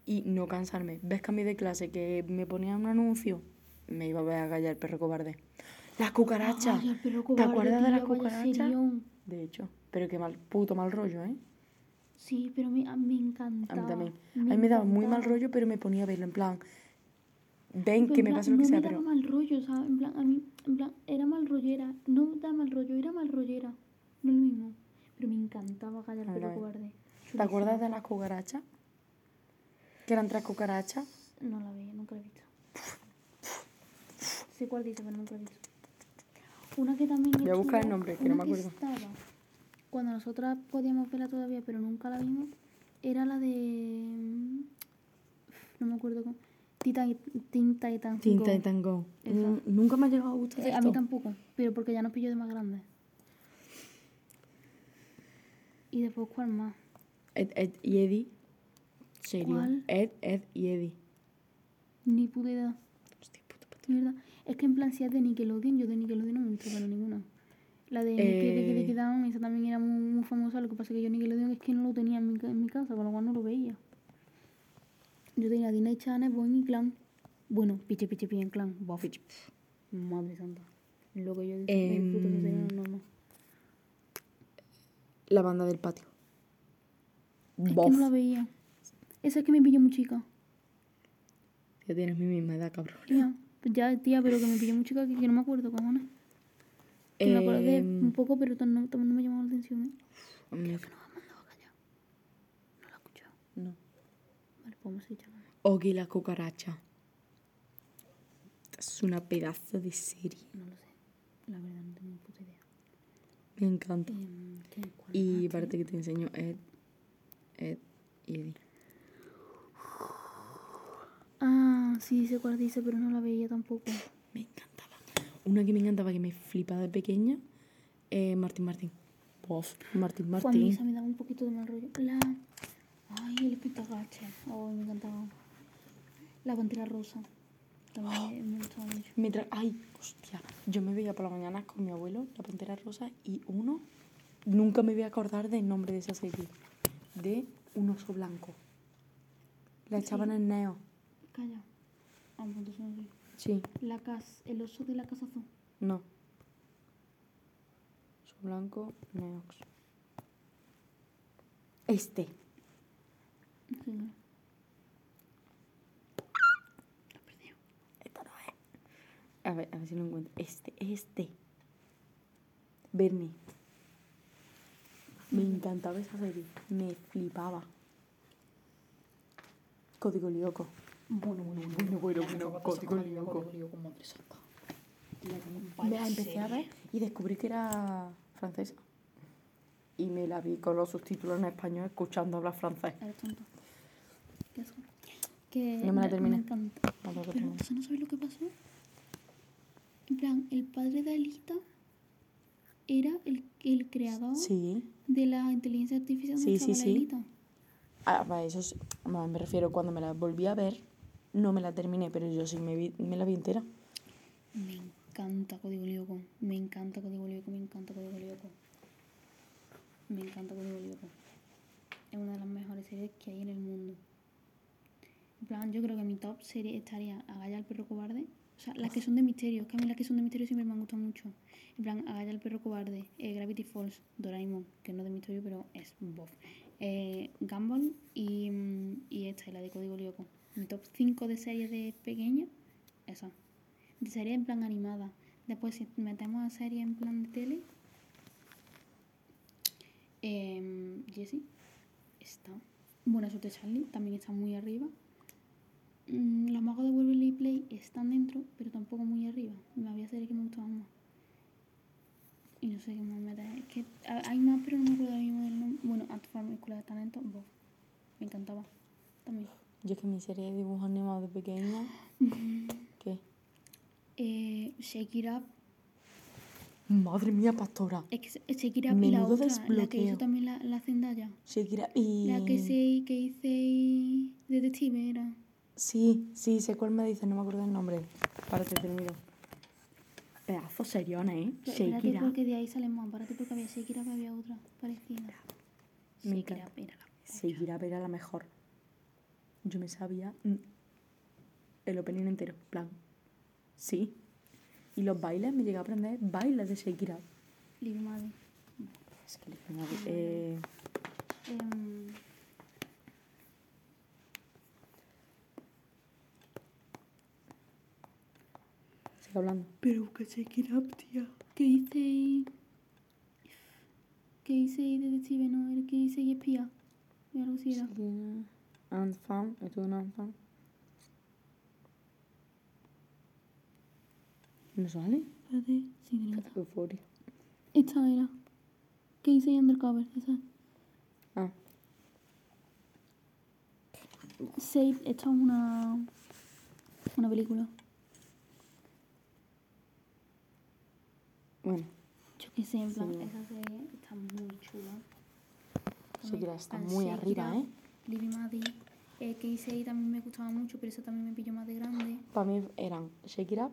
Y no cansarme. ¿Ves cambio de clase que me ponía un anuncio? Me iba a ver a callar el perro cobarde. ¡Las cucarachas! Ay, perro ¿Te cobarde, acuerdas de las tío, cucarachas? De hecho, pero qué mal, puto mal rollo, ¿eh? Sí, pero a mí, a mí me encantaba. A mí también. A mí me daba muy mal rollo, pero me ponía a verlo en plan. Ven Pero que me pase lo que no sea, me pero. daba mal rollo, ¿sabes? En plan, a mí, en plan, era mal rollera. No da mal rollo, era mal rollera. No es lo mismo. Pero me encantaba callar el perro cobarde. ¿Te acuerdas de las cucarachas? Que eran tres cucarachas. No la veía, nunca la he visto. Sé cuál dice, pero nunca la he visto. Una que también Voy a buscar el nombre, que una no me acuerdo. estaba cuando nosotras podíamos verla todavía, pero nunca la vimos, era la de... mm, No me acuerdo cómo... Tita y Teen Titans Teen Go. Titan Go. Mm, Nunca me ha llegado a gustar Eh, a mí tampoco, pero porque ya nos pilló de más grande. Y después, ¿cuál más? Ed, Ed y Eddie. Serio. ¿Cuál? Ed, Ed y Eddie. Ni puta idea. Hostia, puta puta. Es que en plan, si es de Nickelodeon, yo de Nickelodeon no me he visto pero ninguna. La de Eh. Kid Down, esa también era muy, muy famosa. Lo que pasa es que yo Nickelodeon es que no lo tenía en mi, en mi casa, con lo cual no lo veía. Yo tenía Disney Channel, Boing y Clan. Bueno, Piche Piche Piche en Clan. Buff. Madre santa. Lo que yo dis- disfruto serie no normal. La banda del patio. Es Bof. que no la veía. Esa es que me pilló muy chica. Ya tienes mi misma edad, cabrón. Ya, pues ya, tía, pero que me pilló muy chica que, que no me acuerdo, cojones. Que me acuerdo de Em, un poco, pero no, no me llamaba la atención, ¿eh? a mí- No me ha mandado a callar. No la he escuchado. No. Vale, pues vamos a ir llamando. Ogi la cucaracha. Es una pedazo de serie. No lo sé. La verdad, no tengo. Me encanta. Em, ¿qué? ¿Cuál Y espérate tío? que te enseño Ed, Ed y Eddie. Ah, sí, sé cuál dice, pero no la veía tampoco. Me encantaba. Una que me encantaba, que me flipaba de pequeña, eh, Martín Martín. Bof, Martín Martín. esa me daba un poquito de mal rollo. La... Ay, el espitagache. Ay, me encantaba. La pantera rosa. También me mucho. Ay, hostia. Yo me veía por la mañana con mi abuelo, la pantera rosa, y uno, nunca me voy a acordar del nombre de esa serie, de un oso blanco. La echaban en Neo. Calla. Ah. Sí, La casa, el oso de la casa azul. no. Oso blanco, Neox. Este. Sí. Esta no es. A ver, a ver si lo encuentro. Este, este. Bernie. Me encantaba esa serie. Me flipaba. Código Lyoko. Bueno, bueno, Bueno, bueno, bueno. Código Lyoko. Me la empecé a ver y descubrí que era francesa. Y me la vi con los subtítulos en español escuchando hablar francés. Eres tonto. Qué asco. Que No me la me terminé. encanta. Vamos a Pero, terminar. o sea, ¿no sabes lo que pasó? En plan, el padre de Alita era el, el creador Sí. de la inteligencia artificial Sí, sí, sí. Alita. Ah, va, eso es- me refiero cuando me la volví a ver, no me la terminé, pero yo sí me, vi, me la vi entera. Me encanta Código Lyoko. Me encanta Código Lyoko. Me encanta Código Lyoko. Me encanta Código Lyoko. Es una de las mejores series que hay en el mundo. En plan, yo creo que mi top serie estaría Agaya el perro cobarde. O sea, las que son de misterio. Que a mí las que son de misterio siempre me han gustado mucho. En plan, Agaya el perro cobarde, eh, Gravity Falls, Doraemon, que no es de misterio, pero es bof. Eh, Gumball y, mm, y esta, y la de Código Lyoko. Mi top 5 de series de pequeña, esa. De serie en plan animada. Después, si metemos a serie en plan de tele, eh, Jessie. está. Buena suerte Charlie, también está muy arriba. Mm, Los magos de Waverly Play están dentro, pero tampoco muy arriba. Me había serie que me gustaba más. Y no sé qué más me da. Es que ha- hay más, pero no me acuerdo mismo del nombre. Bueno, Farm, Escuela de Talento, Bob. Me encantaba. También. Yo es que mi serie de dibujos animados de pequeña. ¿Qué? Eh, Shake It Up. Madre mía, pastora. Es que Shake It Up y la otra, la que hizo también la, la Zendaya. Shakira y. La que, se, que hice detective era. Sí, sí, sé cuál me dice, no me acuerdo el nombre. Para que te lo miro. Pedazo seriona, ¿eh? Pero Espérate Shakira. porque de ahí sale más. Párate porque había It Up había otra parecida. Encanta. Up era la Shakira era la mejor. Yo me sabía mm, el opening entero, en plan. Sí. Y los bailes, me llegué a aprender bailes de Shakira. Libre Madre. Es que le pongo- eh, Em, sigue hablando. pero que It Up, tía. ¿Qué hice y... ¿Qué hice y detective? No, hice y espía. Y algo así era. Esto es un and fan. ¿No sale? Espérate. Sí. Euforia. Esta era. ¿Qué hice y undercover? Esa. Ah, Save, esta es una. Una película. Bueno. Yo qué sé, en plan, Sí. esa serie está muy chula. Shakira está Al muy arriba, ¿eh? Libby Maddie. Eh, que hice ahí también me gustaba mucho, pero esa también me pilló más de grande. Para mí eran Shake It Up,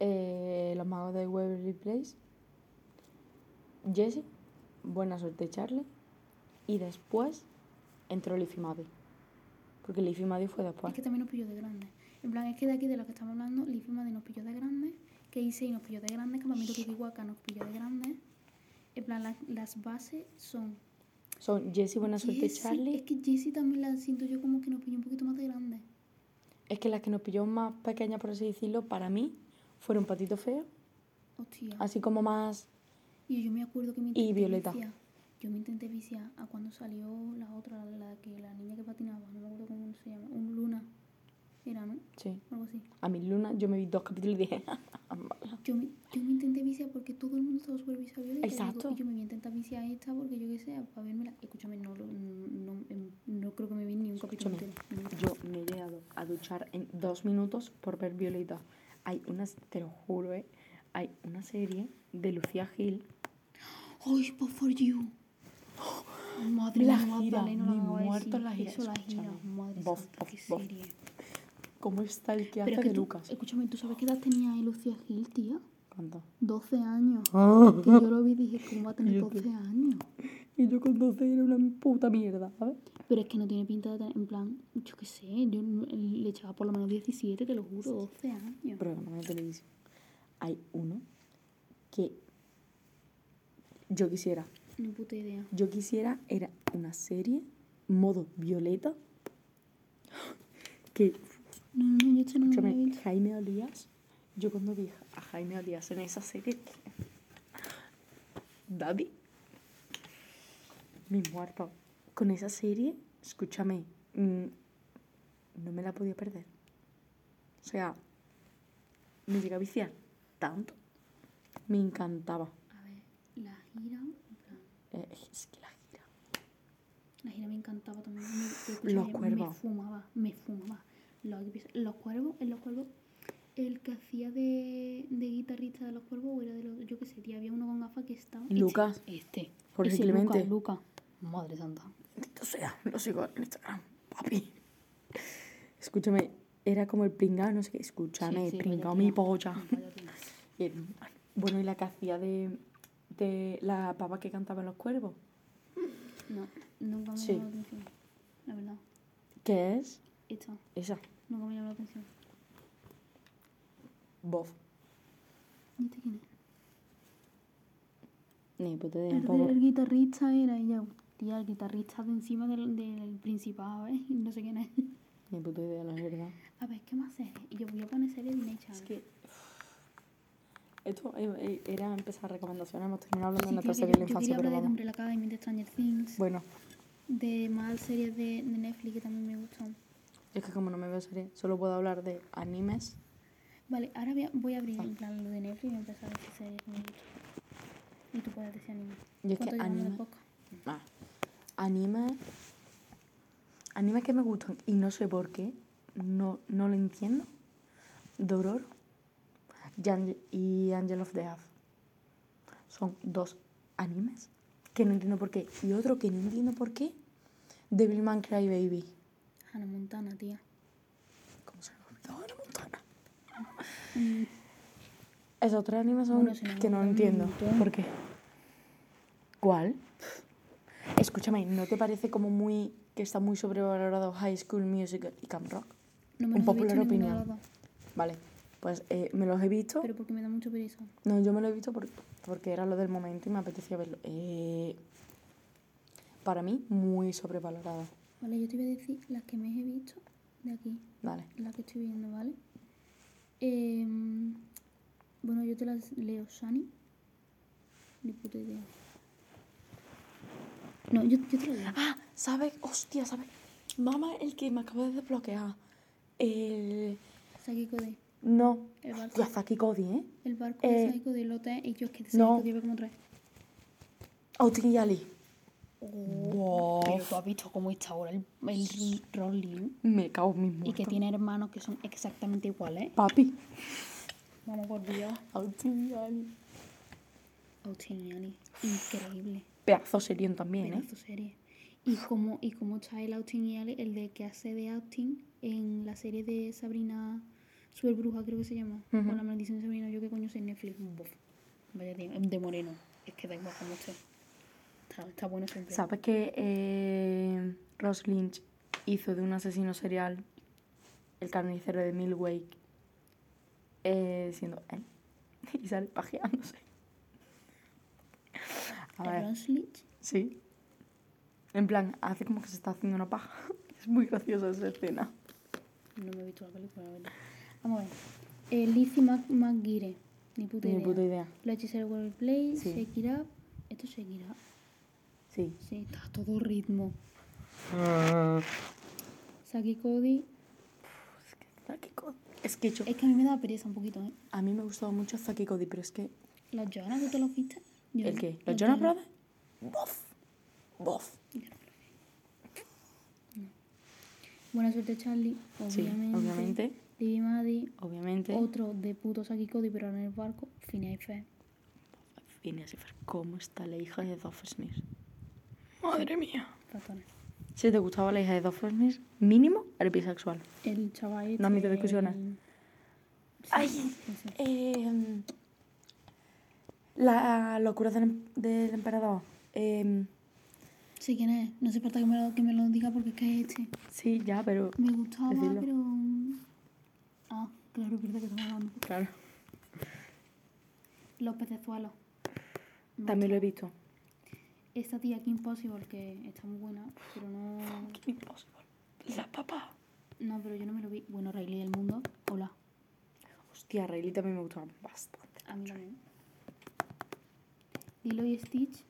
eh, Los Magos de Waverly Place, Jessie, Buena Suerte Charlie, y después entró Leafy Maddie. Porque Leafy Maddie fue después. Es que también nos pilló de grande. En plan, es que de aquí de lo que estamos hablando, Libby Maddie nos pilló de grande. Que hice y nos pilló de grande. Campamento Kikiwaka nos pilló de grande. En plan, la- las bases son. Son Jessie, Buena Suerte Jessie- Charlie. Es que Jessie también la siento yo como que nos pilló un poquito más de grande. Es que las que nos pilló más pequeñas, por así decirlo, para mí, fueron Patito Feo, Hostia. así como más... Y yo me acuerdo que me Y Violeta. viciar. Yo me intenté viciar a cuando salió la otra, la que la niña que patinaba, no me acuerdo cómo se llama, un Luna. Era, ¿no? Sí. Algo así. A mi luna yo me vi dos capítulos y dije... Yo me, yo me intenté viciar porque todo el mundo estaba súper viciado Violeta. Exacto. Y yo me voy a intentar viciar esta porque yo qué sé, para verme Escúchame, no, no, no, em, no creo que me vi ni un capítulo. Yo me he llegado a duchar en dos minutos por ver Violeta. Hay unas, te lo juro, ¿eh? Hay una serie de Lucía Gil. ¡Ay, but for you! Madre La mía, gira, muerto la gira, Eso, la gira. Madre Bof, santa, bof, qué bof. serie. ¿Cómo está el que hace es que de tú- Lucas? Escúchame, ¿tú sabes qué edad tenía ahí Lucía Gil, tía? ¿Cuánto? 12 años. Que yo lo vi y dije, ¿cómo va a tener Yo 12 años? Y yo con 12 era una puta mierda, ¿sabes? Pero es que no tiene pinta de tener, en plan, yo qué sé, yo le echaba por lo menos 17, te lo juro, 12 años. Programa de televisión. Hay uno que yo quisiera. Ni puta idea. Yo quisiera, era una serie, modo Violeta, que No, no, yo esto no Escúchame. Jaime Olías, yo cuando vi a Jaime Olías en esa serie, Daddy, mi muerto, con esa serie, escúchame, mm, no me la podía perder. O sea, me llega a viciar tanto, me encantaba. A ver, la gira, Eh, es que la gira. la gira me encantaba también. Me, Los Me fumaba, me fumaba. Los, los cuervos, en los cuervos, el que hacía de, de guitarrista de los cuervos o era de los, yo qué sé, tía, había uno con gafas que estaba. este, Lucas. Este. Jorge ese Clemente. Lucas, Lucas. Madre santa. Bendito sea, lo sigo en Instagram, papi. Escúchame, era como el pringao, no sé qué, escúchame, Sí, sí, pringao vaya mi polla. Bueno, y la que hacía de, de la papa que cantaba en los cuervos. No, nunca me Sí. la atención. La verdad. ¿Qué es? Esta, Esa, nunca me llamó la atención. voz. ¿Y este quién es? Ni puta idea, El, el guitarrista era ella. Tía, el guitarrista de encima del, del principado, ¿eh? No sé quién es. Ni puta idea, la verdad. A ver, ¿qué más series? Yo voy a poner series de Channel. Es que. Esto eh, eh, era empezar recomendaciones, hemos terminado hablando de serie que de la infancia, pero de vamos. Umbrella Academy de Stranger Things. Bueno, de más series de, de Netflix que también me gustan. Es que como no me veo serie, solo puedo hablar de animes. Vale, ahora voy a, voy a abrir en plan lo de Netflix y voy a empezar a decir series. Y tú puedes decir anime. Y es que ¿Cuánto llevamos de anime-? Ah, anime. Anime que me gustan y no sé por qué. No, no lo entiendo. Dororo y Angel, y Angel of Death. Son dos animes que no entiendo por qué. Y otro que no entiendo por qué. Devilman Crybaby. Hannah Montana, tía. ¿Cómo se me olvidó Hannah Montana? Mm, Esos tres animes son Bueno, que no entiendo. montón. ¿Por qué? ¿Cuál? Escúchame, ¿no te parece como muy que está muy sobrevalorado High School Musical y Camp Rock? no me Un popular opinión. Vale, pues eh, me los he visto. Pero porque me da mucho pereza. No, yo me los he visto por- porque era lo del momento y me apetecía verlo. Eh, para mí, muy sobrevalorado. Vale, yo te voy a decir las que me he visto de aquí. Vale. La que estoy viendo, ¿vale? Em, bueno, yo te las leo. Shani. Ni puta idea. No, yo, yo te lo leo. Ah, ¿sabes? Hostia, ¿sabes? Mamá, el que me acabo de desbloquear. El... Sakiko de. No. El barco. Hostia, Zaki Cody, ¿eh? El barco Eh, de Sakiko de Lote y yo es que no. Sakiko llevo como tres. Outing y Ali. Pero tú has visto cómo está ahora el, el Rolling. Me cago en mis Y muertos. que tiene hermanos que son exactamente iguales. Papi. Vamos por Dios. Y y Annie. Increíble. Pedazo serión también, ¿eh? Pedazo serie. Y como, y como está el Austin y Ale, el de que hace de Austin en la serie de Sabrina Super Bruja, creo que se llama. Ujú. O la maldición de Sabrina, yo que coño sé en Netflix. Bof. Vaya tío, de moreno. Es que da igual como esté. Está, está bueno siempre. ¿Sabes que eh, Ross Lynch hizo de un asesino serial el carnicero de Milwake eh, siendo él? Y sale pajeándose. A ¿El ver, Ross Lynch? sí. En plan, hace como que se está haciendo una paja. Es muy graciosa esa escena. No me he visto la película, la verdad. Vamos a ver. Eh, Lizzie Mac McGuire. Ni puta Ni idea. puta idea. Los hechiceros World Play, Sí. Shake It Up. Esto es Shake It Up. Sí. Sí, está a todo ritmo. Saki Cody. Zaki Cody. Es que yo, Es que a mí me da pereza un poquito, ¿eh? a mí me gustaba mucho Zaki Cody, pero es que... Los Jonas, ¿tú te los viste? Yo ¿El no. qué? ¿Los Jonas Brothers? Bof. Bof. Buena suerte, Charlie. Sí, Obviamente. obviamente. Lily Maddie. Obviamente. Otro de puto Saki Cody, pero en el barco. Phineas y Ferb. Phineas y Ferb, ¿cómo está la hija de Doofenshmirtz? Madre mía. Si te gustaba la hija de Doofenshmirtz, mínimo eres bisexual. El chaval. No admito este, discusiones. el- Sí, Ay. sí, sí. Eh, la locura del, em- del emperador. Eh, Sí, ¿quién es? No hace falta que me lo, que me lo diga porque es que es este. sí, ya, pero... Me gustaba, Decirlo. pero... Ah, claro, verdad que estamos hablando. Claro. Los pecezuelos. También lo he visto. Esta tía Kim Possible, que está muy buena, pero no... Impossible. La papá. No, pero yo no me lo vi. Bueno, Riley del mundo. Hola. Hostia, Riley también me gustaba bastante. A mí también. Lilo y Stitch.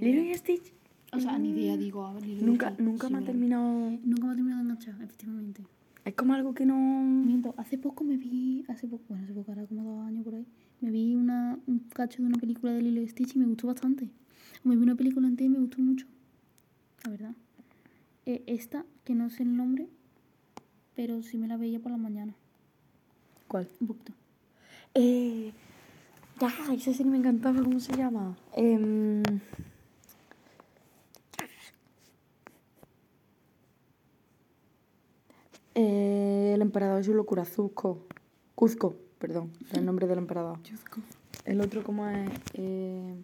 Lilo y Stitch. O sea, ni idea, digo, a ver, Lilo y Nunca, Stitch, nunca sí, me ha terminado... Nunca me ha terminado de enganchar, efectivamente. Es como algo que no... Miento, hace poco me vi, hace poco, bueno, hace poco, ahora como dos años por ahí, me vi una, un cacho de una película de Lilo y Stitch y me gustó bastante. Me vi una película entera y me gustó mucho, la verdad. Eh, esta, que no sé el nombre, pero sí me la veía por la mañana, ¿Cuál? un poquito. Eh, ya, esa serie me encantaba, ¿cómo se llama? Em, eh, el emperador es su locura, Cuzco. Cuzco, perdón, el nombre del emperador. El otro, ¿cómo es? Eh,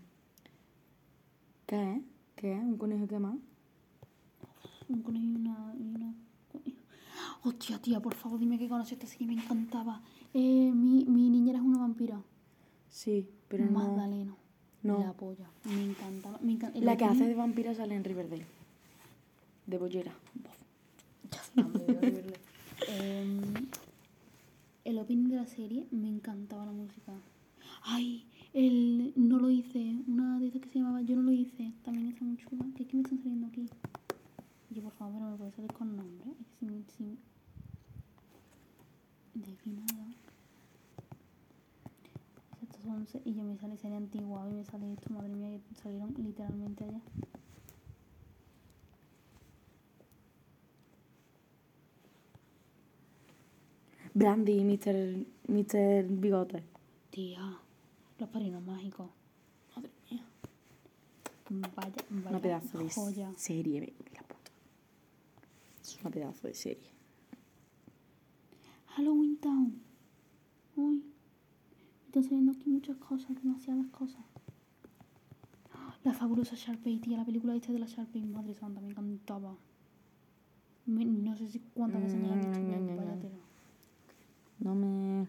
¿Qué? ¿Qué? ¿Un conejo qué más? Un conejo y una, y una. Hostia, tía, por favor, dime que conoces esta serie, me encantaba. Eh, mi, mi niñera es una vampira. Sí, pero no. Magdalena. No. La polla. Me encantaba. Me encanta. La que hace de vampira sale en Riverdale. De bollera. Em, el opening de la serie me encantaba la música. Ay, el no lo hice, una de esas que se llamaba Yo no lo hice, también está muy chula. ¿Qué es que me están saliendo aquí? Yo, por favor, no me puede salir con nombre. Sin, sin... De. Estos 11 y yo me sale serie antigua y me sale esto, madre mía, que salieron literalmente allá. Brandy y Mr. Mr. Bigote. Tía los padrinos mágicos. Madre mía. Vaya, vaya Una pedazo de joya. serie, la puta. Es una pedazo de serie. Halloween Town. Uy, me están saliendo aquí muchas cosas, demasiadas cosas. La fabulosa Sharpay, tía, la película esta de la Sharpay, madre santa, me encantaba. Me- no sé si cuántas veces me dicho que Mm, vaya tela. No me.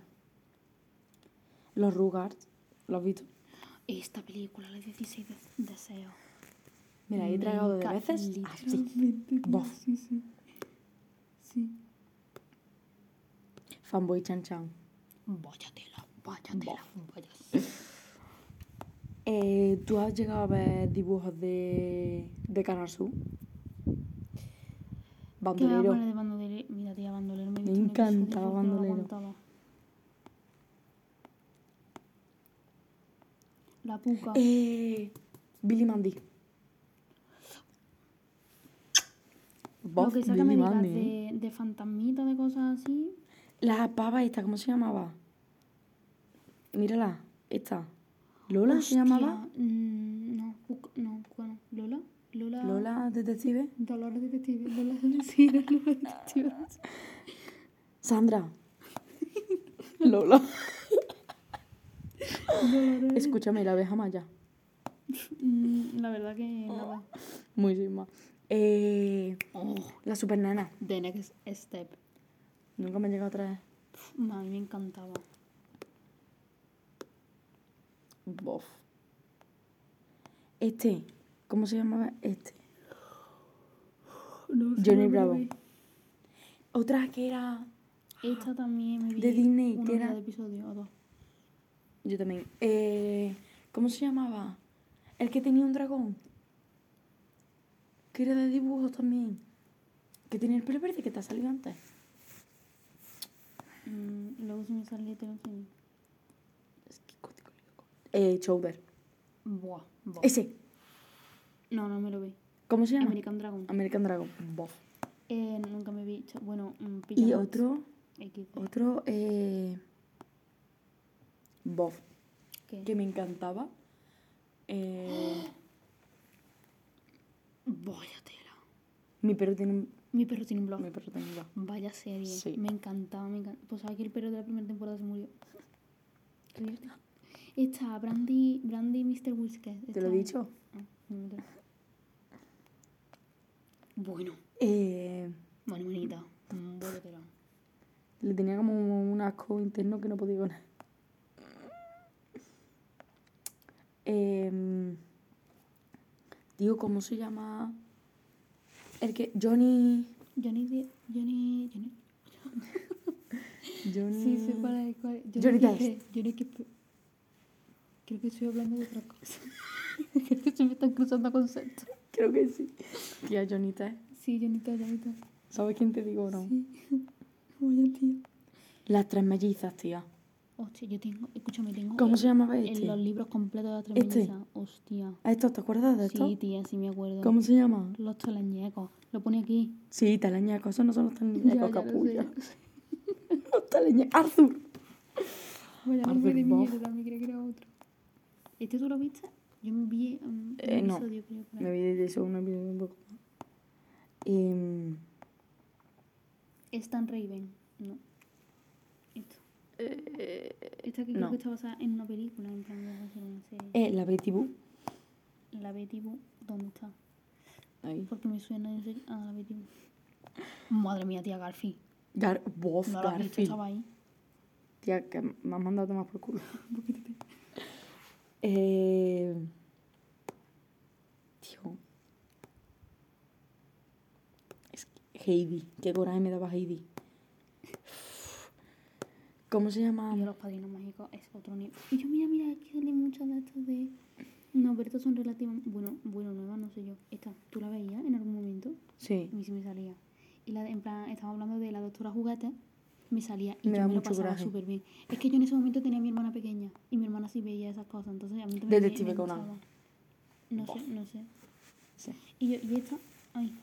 Los Rugards, ¿lo has visto? Esta película, la 16 de- deseos. Mira, he Me tragado de veces así. literalmente, Bof. Sí, sí. Sí. Fanboy Chan Chan. Vaya tela, vaya tela, vaya. Eh, ¿Tú has llegado a ver dibujos de, de Canal Sur? ¿Qué va a poner Bandolero. de bandolero? Mira, tía, bandolero me, he Me visto un episodio encantaba porque no lo Bandolero. aguantaba. La puca. Eh, Billy Mandy. Lo Bof, que saca Billy Mandy. de, de fantasmitas, de cosas así. La pava esta, ¿cómo se llamaba? Mírala, esta. ¿Lola se Hostia, llamaba? mm, no, no, puca no. ¿Lola? Lola. ¿Lola Detective? Dolores Detective. Lola, sí, era Lola Detective. Sandra. Lola. Escúchame, la abeja maya. Mm, la verdad que nada. Muy sin más. Eh, Oh, la super nana. The Next Step. Nunca me ha llegado otra vez. A mí me encantaba. Bof. Este. ¿Cómo se llamaba este? No, Johnny Bravo. vi. Otra que era. Esta también me vi. De Disney, que era- de episodio o dos. Yo también. Eh, ¿Cómo se llamaba? El que tenía un dragón. Que era de dibujos también. Que tenía el pelo verde que te ha salido antes. Mm, luego si me sale te lo enseño. Es que código loco. Eh, Chowder. Buah, buah. Ese. No, no me lo vi. ¿Cómo se llama? American Dragon. American Dragon. Bof. Eh, nunca me vi. Bueno, mm, Y otro. XD. Otro. Eh, ¿Qué? Que me encantaba. Eh, Vaya tela. mi perro tiene un. Mi perro tiene un blog. Mi perro tiene un blog. Vaya serie. Sí. Me encantaba, me encantaba. Pues sabes que el perro de la primera temporada se murió. Está Brandy, Brandy y Mr. Whisker. ¿Te lo he dicho? Ah. Bueno, Eh, bueno, bonita. Mm, le tenía como un asco interno que no podía con Em, digo, ¿cómo se llama? El que. Johnny. Johnny, Johnny, Johnny. Johnny. Sí, sé es. Cuál es. Johnny que- Test. Johnny que... Creo que estoy hablando de otra cosa. Creo que se me están cruzando conceptos. Creo que sí. Tía, Johnny. Sí, Johnny Johnny. ¿Sabes quién te digo no? Sí. Vaya tía. Las tres mellizas, tía. Hostia, yo tengo, escúchame, tengo... ¿Cómo el- se llamaba en este? los libros completos de la Este. mellizas. Hostia. ¿A esto te acuerdas de esto? Sí, tía, sí me acuerdo. ¿Cómo se llama? Los teleñecos. Lo pone aquí. Sí, talañacos. Esos no son los lo capullos. Los talañacos. Arthur. Vaya Arthur nombre de mierda, me creía que era otro. ¿Este tú lo viste? Yo me vi un Eh, no. episodio, creo. Me vi de eso una video un poco. Em, Stan Raven. No. Esto. Esta que creo no. que está basada en una película, en plan de hacer una serie. eh, la Betty Boo. La Betty Boo, ¿dónde está? Ahí. Porque me suena en serio. Ah, la Betty Boo. Madre mía, tía Garfi. Gar Bof, No visto, Garfield. estaba ahí. Tía, que me has mandado a tomar por culo. eh, tío. Es que Heidi. Qué coraje me daba Heidi. ¿Cómo se llama? Y de los padrinos mágicos es otro nivel. Y yo, mira, mira, aquí salen muchas de estas de. No, pero estas son relativamente. Bueno, bueno, nuevas, no sé yo. Esta, ¿tú la veías en algún momento? Sí. A mí sí me salía. Y la de- en plan, estamos hablando de la doctora Juguete. me salía y Me yo me lo pasaba súper bien. Es que yo en ese momento tenía a mi hermana pequeña y mi hermana sí veía esas cosas, entonces a mí también me- Detective me, Conan. gustaba. No sé, no sé. Sí. Y, yo, y esta, ay,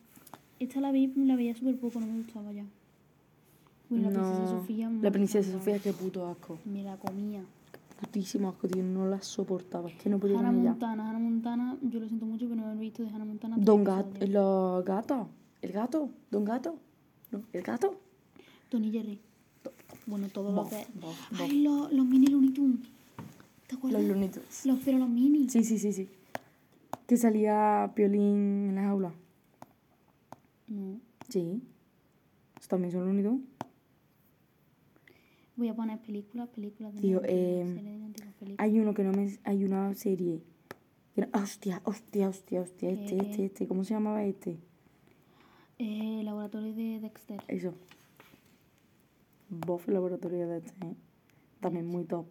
esta la, vi, la veía súper poco, no me gustaba ya. Uy, la princesa No, Sofía. La princesa Sofía, qué puto asco. Me la comía. Putísimo asco, tío. No la soportaba. Es que no podía Hannah. Montana, Hannah Montana, yo lo siento mucho, pero no he visto de Hannah Montana. Don Gato. Los gatos. El gato. Don Gato. No, el gato. Tony Jerry. Bueno, todos los de... Ay, los, los mini Looney Tunes. ¿Te acuerdas? Los Looney Tunes. Los, pero los mini. Sí, sí, sí, sí. Que salía Piolín en la jaula. No. Sí. También son Looney Tunes. Voy a poner películas, películas de Tío, eh, películas. Hay uno que no me... Hay una serie. que no- hostia, hostia, hostia, hostia. Este, ¿Qué? este, este. ¿Cómo se llamaba este? Eh, laboratorio de Dexter. Eso. Bof Laboratorio de este, ¿eh? También muy top.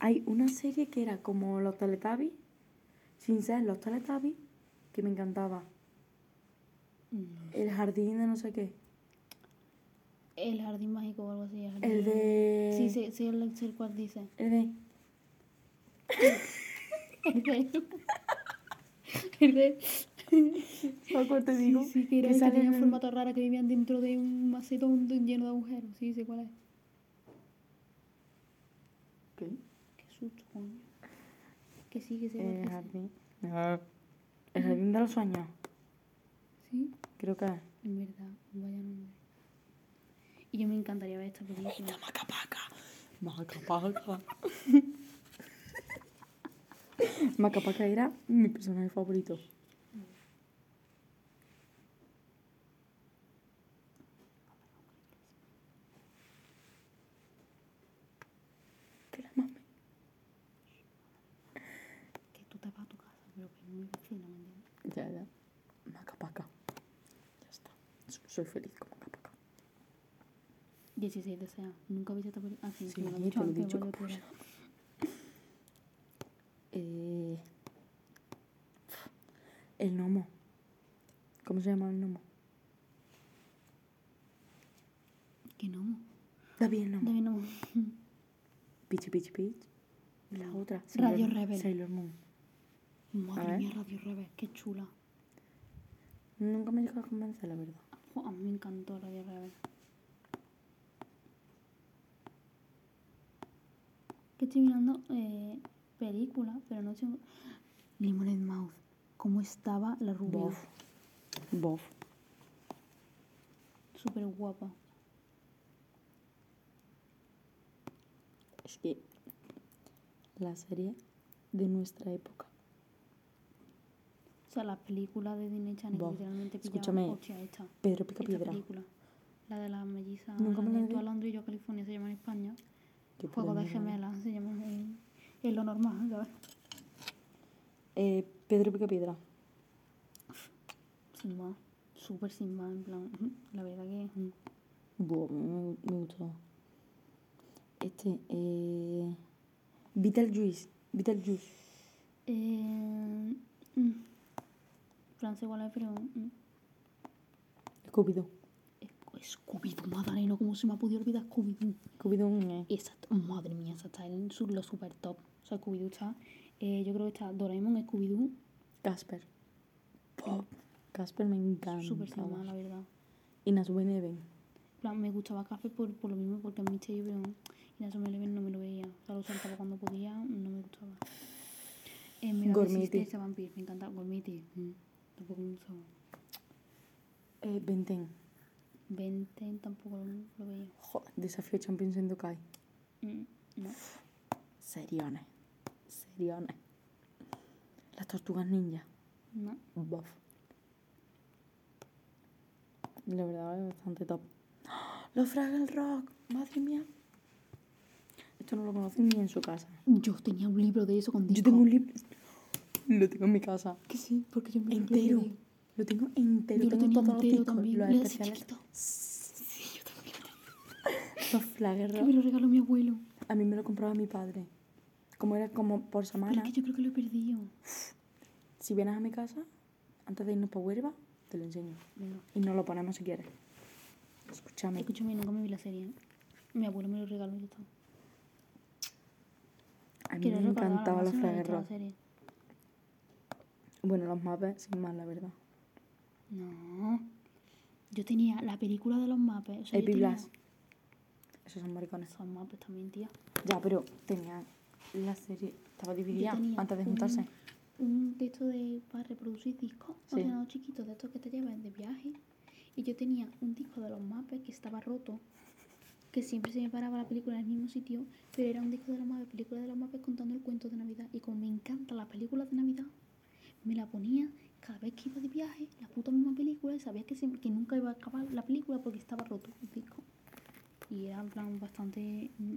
Hay una serie que era como los Teletubbies, sin ser los Teletubbies, que me encantaba. Mm. El jardín de no sé qué. El jardín mágico o algo así. El, El de... Sí, sí, sí, el, sé el cual dice. El de... El de... el de... ¿Sabes cuál te digo? Sí, sí, que, era, que que tenían en- formato rara, que vivían dentro de un macetón lleno de agujeros. Sí, sé cuál es. ¿Qué? Qué susto, coño. Que sí, que sé El cuál es. jardín... No. El jardín de los sueños. Sí, Creo que es. en verdad, vaya nombre. Y yo me encantaría ver esta película. Macapaca. Macapaca. Macapaca era mi personaje favorito. Que la mame. Que tú te vas a tu casa, pero que no mi vecina, ¿me entiendes? Ya, ya. Macapaca. Ya está. So- Soy feliz con Macapaca. 16 deseas. Nunca viste esta película. Ah, sí, me lo dicho he antes, dicho. Eh, el gnomo. ¿Cómo se llama el gnomo? Que no. David el gnomo. David no. Pichi Pichi Pitch. La otra. Radio Sailor- Rebel. Sailor Moon. Madre mía, Radio Rebel, qué chula. Nunca me a convencer, la verdad. A mí me encantó Radio Rebel. Que estoy mirando eh, películas, pero no sé. Lemonade Mouth. ¿Cómo estaba la rubia? Bof. Bof. Súper guapa. Es que la serie de nuestra época. O sea, las películas de Disney Channel Bof. literalmente Escúchame, hostia esta. Pedro Pica Esta Piedra. película. La de las mellizas. Nunca me la vi. Londres y yo a California se llama en España. Juego de gemelas se llama en lo normal, ¿sabes? Eh, Pedro Pica Piedra. Sin más. Súper sin más, en plan. La verdad que. Buah, me, me gustó. Este, eh. Beetlejuice. Beetlejuice. Eh, mm, Francia igual es, pero. mm, Scooby-Doo. Es- Scooby-Doo, Madaleno, ¿cómo se me ha podido olvidar Scooby-Doo? Scooby-Doo. eh. Esa, madre mía, esa está en su- lo super top. O sea, Scooby-Doo está. eh, yo creo que está Doraemon, Scooby-Doo, Casper. Pop. Casper me encanta. súper más, la verdad. Y Nasue Neven. En plan, me gustaba Café por, por lo mismo, porque es misterio, pero Inazuma Eleven no me lo veía. O sea, lo saltaba cuando podía, no me gustaba. Eh, me Gormiti. ese vampiro, me encanta. Gormiti, mm, tampoco me gustaba. Eh, Benten. Venten tampoco lo, veía. Joder, desafío Champions en Dokai. Mm, no. Seriones. Seriones. Las tortugas ninja. No. Buff. La verdad es bastante top. Los Fraggle Rock. Madre mía. Esto no lo conocen ni en su casa. Yo tenía un libro de eso con Yo disco. tengo un libro. Lo tengo en mi casa. Que sí, porque yo me lo Entero. Lo tengo entero. Yo lo tengo todos los discos. también. Los especiales. Sí, yo también. Los Fraggle Que me lo regaló mi abuelo. A mí me lo compraba mi padre. Como era como por Pero semana. es que yo creo que lo he perdido. Si vienes a mi casa, antes de irnos para Huelva, te lo enseño. Venga. Y nos lo ponemos si quieres. Escúchame. Escúchame, nunca me vi la serie. ¿eh? Mi abuelo me lo regaló y está. A mí Quiero me recordarla, encantaba no la sé si me he visto Ferrero. la serie. Bueno, los mapes, sin más, la verdad. No. Yo tenía la película de los mapes. O sea, Epi tenía-. Esos son maricones. Son mapes también, tía. Ya, pero tenía la serie. Estaba dividida antes de un- juntarse. Un de estos de, para reproducir discos, Sí. ordenador chiquito, de estos que te llevan de viaje. Y yo tenía un disco de los mapes que estaba roto, que siempre se me paraba la película en el mismo sitio, pero era un disco de los mapes, película de los mapes contando el cuento de Navidad. Y como me encanta la película de Navidad, me la ponía cada vez que iba de viaje, la puta misma película, y sabía que, se- que nunca iba a acabar la película porque estaba roto el disco. Y era en plan bastante mm,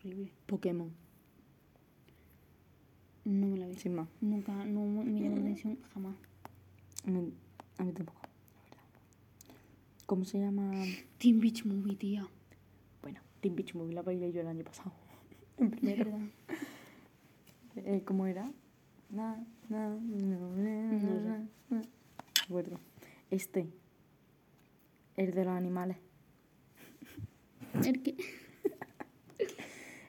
horrible. Pokémon, No me la vi. sin más. Nunca, no me llamó la atención jamás. A mí, a mí tampoco, la verdad. ¿Cómo se llama? Teen Beach Movie, tía. Bueno, Teen Beach Movie la bailé yo el año pasado. En De verdad. Eh, ¿Cómo era? No na. No me acuerdo. Este. El de los animales. El que...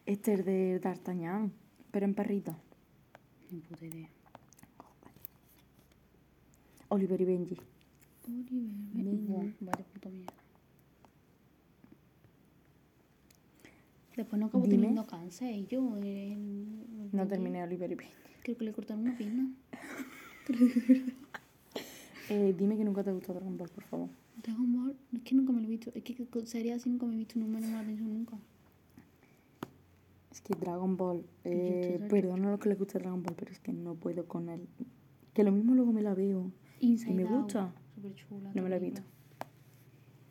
Este es de D'Artagnan, pero en perrito. Ni puta idea. Oliver y Benji. Oliver. Venga. Buah, vaya puta mierda. Después no acabo Dime. teniendo cáncer y yo. No terminé Oliver y Benji. Creo que le cortaron una pierna. Eh, dime que nunca te gustó Dragon Ball, por favor. Dragon Ball, es que nunca me lo he visto. Es que series así nunca me he visto, no me llama la atención nunca. Es que Dragon Ball, eh, perdón a los que les gusta Dragon Ball, pero es que no puedo con él. Que lo mismo luego me la veo. Inside me Out, gusta. Chula. No me la he visto.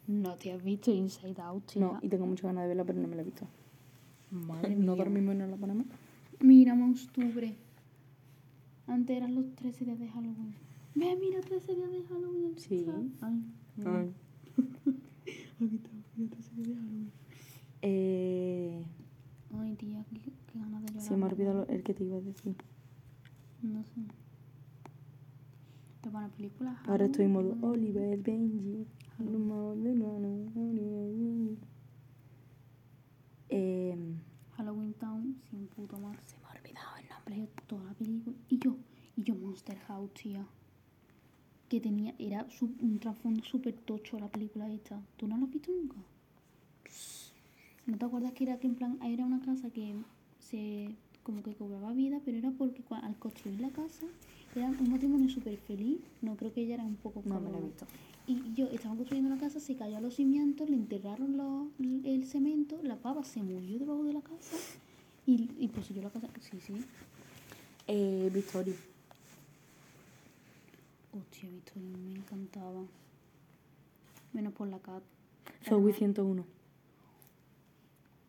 No te has visto Inside Out, tía. No, y tengo muchas ganas de verla, pero no me la he visto. Madre no mía. dormimos y no la ponemos. Mira, Monstubre. Antes eran los 13 días de Halloween. Ve, mira, 13 días de Halloween. Sí. Ay. Ay. Aquí está, mira, 13 días de Halloween. Eh, Ay, tía, qué, qué ganas de llorar. se me ha olvidado lo- el que te iba a decir. No sé. Te van a películas. Ahora estoy en modo Oliver, Benji. Oliver, Benji. Eh, Halloween Town sin puto más. se me ha olvidado el nombre. Pero toda la película. Y yo, y yo Monster House, tía. Que tenía, era su- un trasfondo súper tocho la película esta. ¿Tú no la has visto nunca? ¿No te acuerdas que era que en plan, era una casa que se como que cobraba vida, pero era porque cua- al construir la casa era un matrimonio súper feliz. No creo que ella era un poco No como... me la he visto. Y yo, estaban construyendo la casa, se cayó a los cimientos, le enterraron los- el cemento, la pava se murió debajo de la casa y, y poseyó la casa. Sí, sí. Eh, Victoria. Hostia, Victoria, me encantaba. Menos por la cat. Zoe Era- 101.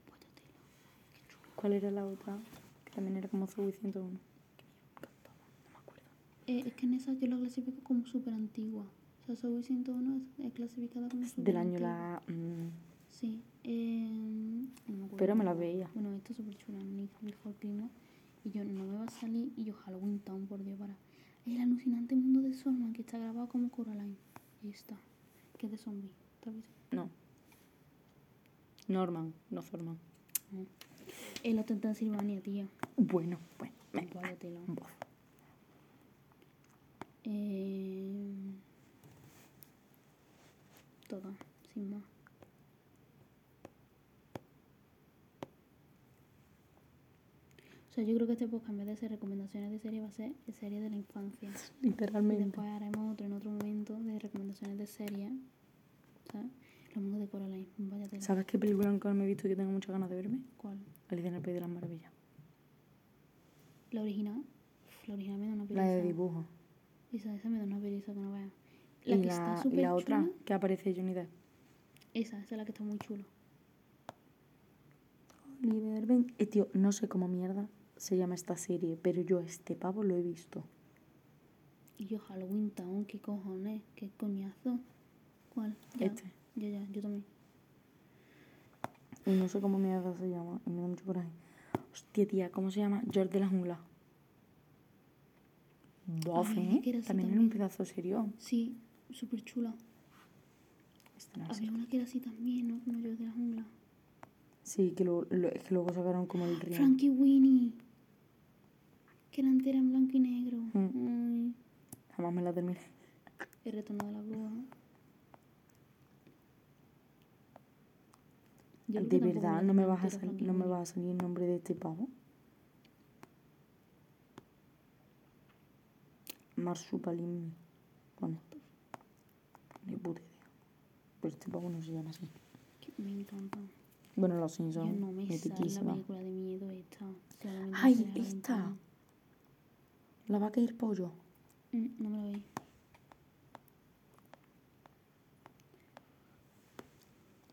Vaya tela. ¿Cuál era la otra? Que también era como Zoe 101. Que me encantaba, no me acuerdo. Eh, es que en esa yo la clasifico como súper antigua. Zoe 101 es, es clasificada como súper Del año la... mm, Sí. Eh, no me Pero me la veía. Bueno, esta es súper chula. Nick dijo el clima. Y yo, no me va a salir. Y yo, Halloween Town, por Dios, para. El alucinante mundo de Solman, que está grabado como Coraline. Y está. Que es de zombie. No. Norman, no Thorman. No. El Hotel Transilvania, tía. Bueno, bueno. Eh, toda, sin más. O sea, yo creo que este podcast en vez de ser recomendaciones de serie va a ser serie de la infancia. Y Literalmente. después haremos otro en otro momento de recomendaciones de serie. ¿Sabes? Los mundos de Coraline. Vaya tela. ¿Sabes qué película nunca me he visto y que tengo muchas ganas de verme? ¿Cuál? Alicia en el País de las Maravillas. La original. Uf, La original me da una La pereza. de dibujo. Esa, esa me da una pereza que no veas. Y La que la, está y la otra, chula, que aparece Johnny Depp. Esa, esa es la que está muy chula. Oliver Ben... Eh, tío, no sé cómo mierda se llama esta serie, pero yo este pavo lo he visto. Y yo Halloween Town, qué cojones, qué coñazo. ¿Cuál? Ya, Este. Ya, ya, yo también. Y no sé cómo mierda se llama. Y me da mucho coraje. Hostia, tía, ¿cómo se llama? George de la jungla. Ay, ¿eh? así También era un también. pedazo serio. Sí, súper chula. Había una que era así también, ¿no? Como yo de la jungla. Sí, que, lo, que luego sacaron como el río. Frankie Winnie. Que era entera en blanco y negro. Mm. Ay, Jamás me la terminé. el retorno de la bruja. Yo ¿De verdad no me, vas a entera, sal- Frankie no me Winnie. va a salir el nombre de este pavo? Marsupilami. Pone. Ni puta idea. Pero este pavo no se llama así. Que Me encanta. Bueno, los Yo Simpsons, no me sale la película de miedo esta. ¡Ay, a la esta! La vaca y el pollo. Mm, no me la veis.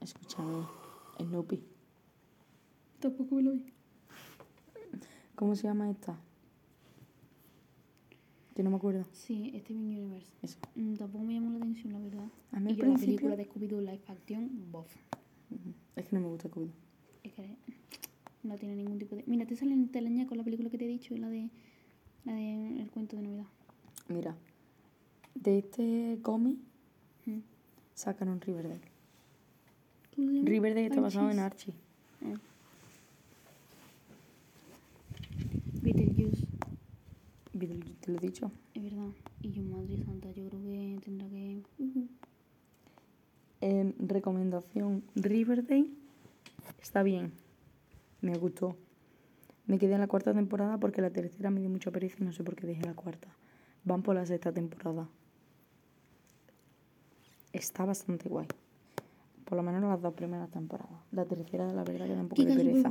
Escúchame, Snoopy. Tampoco me la vi. ¿Cómo se llama esta? Que no me acuerdo. Sí, Steven Universe. Eso. Mm, tampoco me llamó la atención, la verdad. A mí y al yo la película de Scooby-Doo Live Action, bof. Es que no me gusta Scooby. Es que no tiene ningún tipo de... Mira, te sale en teleña con la película que te he dicho, la de... La de El cuento de Navidad. Mira, de este cómic Mm. sacaron Riverdale. ¿Cómo se llama? Riverdale está basado en Archie. Archie. Ah. Beetlejuice, Te lo he dicho. es verdad. Y yo, Madre Santa, yo creo que tendrá que... Em, recomendación, Riverdale está bien. Me gustó. Me quedé en la cuarta temporada porque la tercera me dio mucha pereza y no sé por qué dejé la cuarta. Van por la sexta temporada. Está bastante guay. Por lo menos las dos primeras temporadas. La tercera, la verdad, que da un poco de pereza.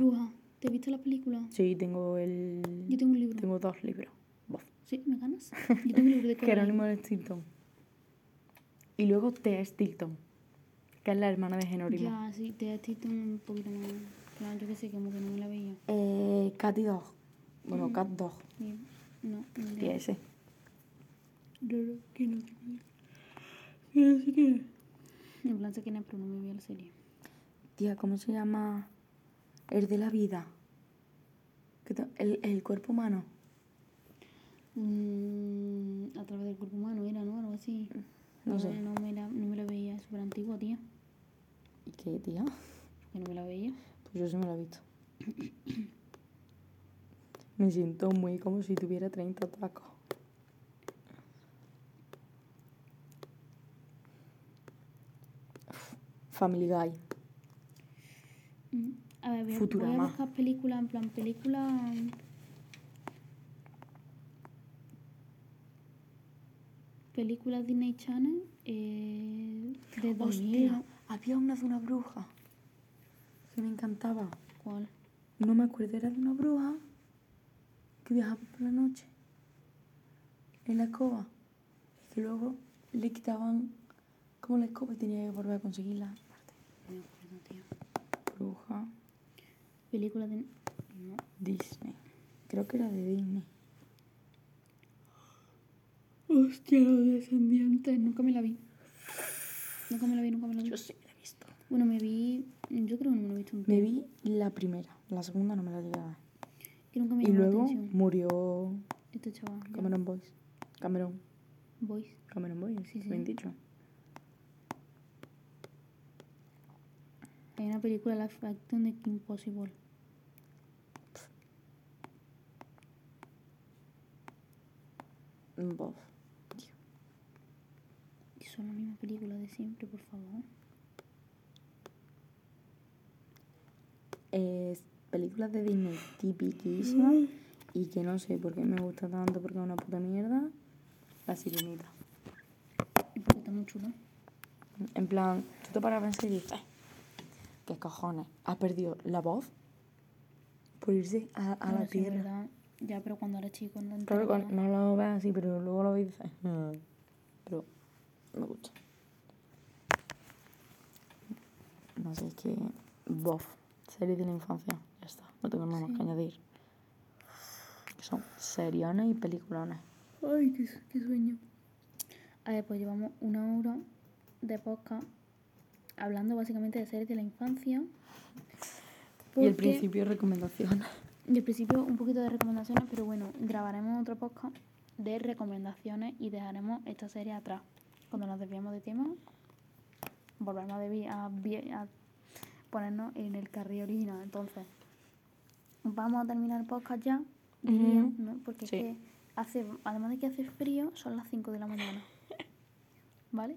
¿Te viste la película? Sí, tengo el... Yo tengo un libro. Tengo dos libros. Sí, ¿me ganas? Yo tengo un libro de. Jerónimo de Stilton. Y luego Thea Stilton, que es la hermana de Jerónimo. Ya, sí, has escrito un poquito más. Claro, yo que sé, como que no me la veía. Eh, Catty Dog. Bueno, Mm. Cat Dog. Bien. No, no Y le ese. No, no, que no sé qué. Que no sé qué. En plan sé quién es, pero no me vi la serie. Tía, ¿cómo se llama? El de la vida. ¿Qué El, el cuerpo humano. Mm, a través del cuerpo humano era, ¿no? Algo así. No sé. No me la, no me la veía, es súper antigua, tía. ¿Y qué, tía? Que no me la veía. Pues yo sí me lo he visto. Me siento muy como si tuviera 30 tacos. Family Guy. Mm, A ver, voy a, voy a buscar películas, en plan, películas... Películas Disney Channel eh, de 2000. Hostia, había una de una bruja que me encantaba. ¿Cuál? No me acuerdo, era de una bruja que viajaba por la noche en la escoba. Y que luego le quitaban como la escoba y tenía que volver a conseguirla. No me acuerdo, tío. Bruja Películas de... No. Disney. Creo que era de Disney. Hostia, los descendientes. Nunca me la vi. Nunca me la vi, nunca me la vi. Yo sí la he visto. Bueno, me vi... Yo creo que no me lo he visto un Me vi la primera, la segunda no me la llegué a ver. Que nunca me Y llamó la luego atención. murió Este chaval. Cameron Boyce. Cameron. Boys. Cameron Boyce, Sí, sí. bien dicho. Hay una película live action de Kim Possible. Bof. Son la misma película de siempre, por favor. Es películas de Disney tipiquísimas y que no sé por qué me gusta tanto porque es una puta mierda. La sirenita. Y porque está muy chula. En plan, tú te paras a pensar y dices, "Ay, ¿qué cojones? ¿Ha perdido la voz? Por irse a, a Bueno, la sí, tierra. Ya, pero cuando era chico no Claro, no lo ves así, pero luego lo ves y dices, "Mm". pero me gusta. No sé, es que, bof, serie de la infancia, ya está, no tengo nada más Sí. que añadir. Son seriones y peliculones. Ay, qué, qué sueño. A ver, pues llevamos una hora de podcast hablando básicamente de series de la infancia. Y el principio, recomendaciones. Y al principio un poquito de recomendaciones, pero bueno, grabaremos otro podcast de recomendaciones y dejaremos esta serie atrás. Cuando nos desviamos de tema, volvernos a, ponernos en el carril original. Entonces, vamos a terminar el podcast ya. Porque Sí. es que hace, además de que hace frío, son las 5 de la mañana. ¿Vale?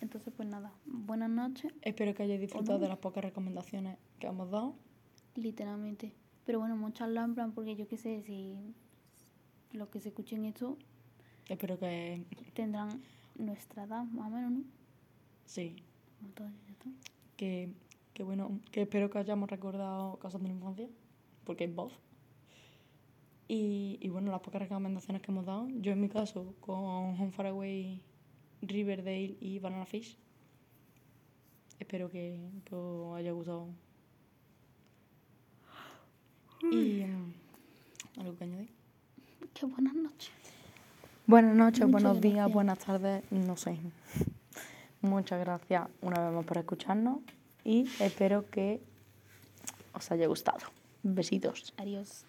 Entonces, pues nada, buenas noches, Espero que hayáis disfrutado de las pocas recomendaciones que hemos dado. literalmente. Pero bueno, muchas plan porque yo qué sé, si los que se escuchen esto Espero que tendrán nuestra edad, más o menos, ¿no? sí, que, que bueno, que espero que hayamos recordado cosas de la infancia, porque es voz. Y, y bueno, las pocas recomendaciones que hemos dado, yo en mi caso con Home Faraway, Riverdale y Banana Fish. Espero que, que os haya gustado. Y mm, algo que añadir. Qué buenas noches. Buenas noches, Muchas buenos días, gracias. buenas tardes, no sé. Muchas gracias una vez más por escucharnos y espero que os haya gustado. Besitos. Adiós.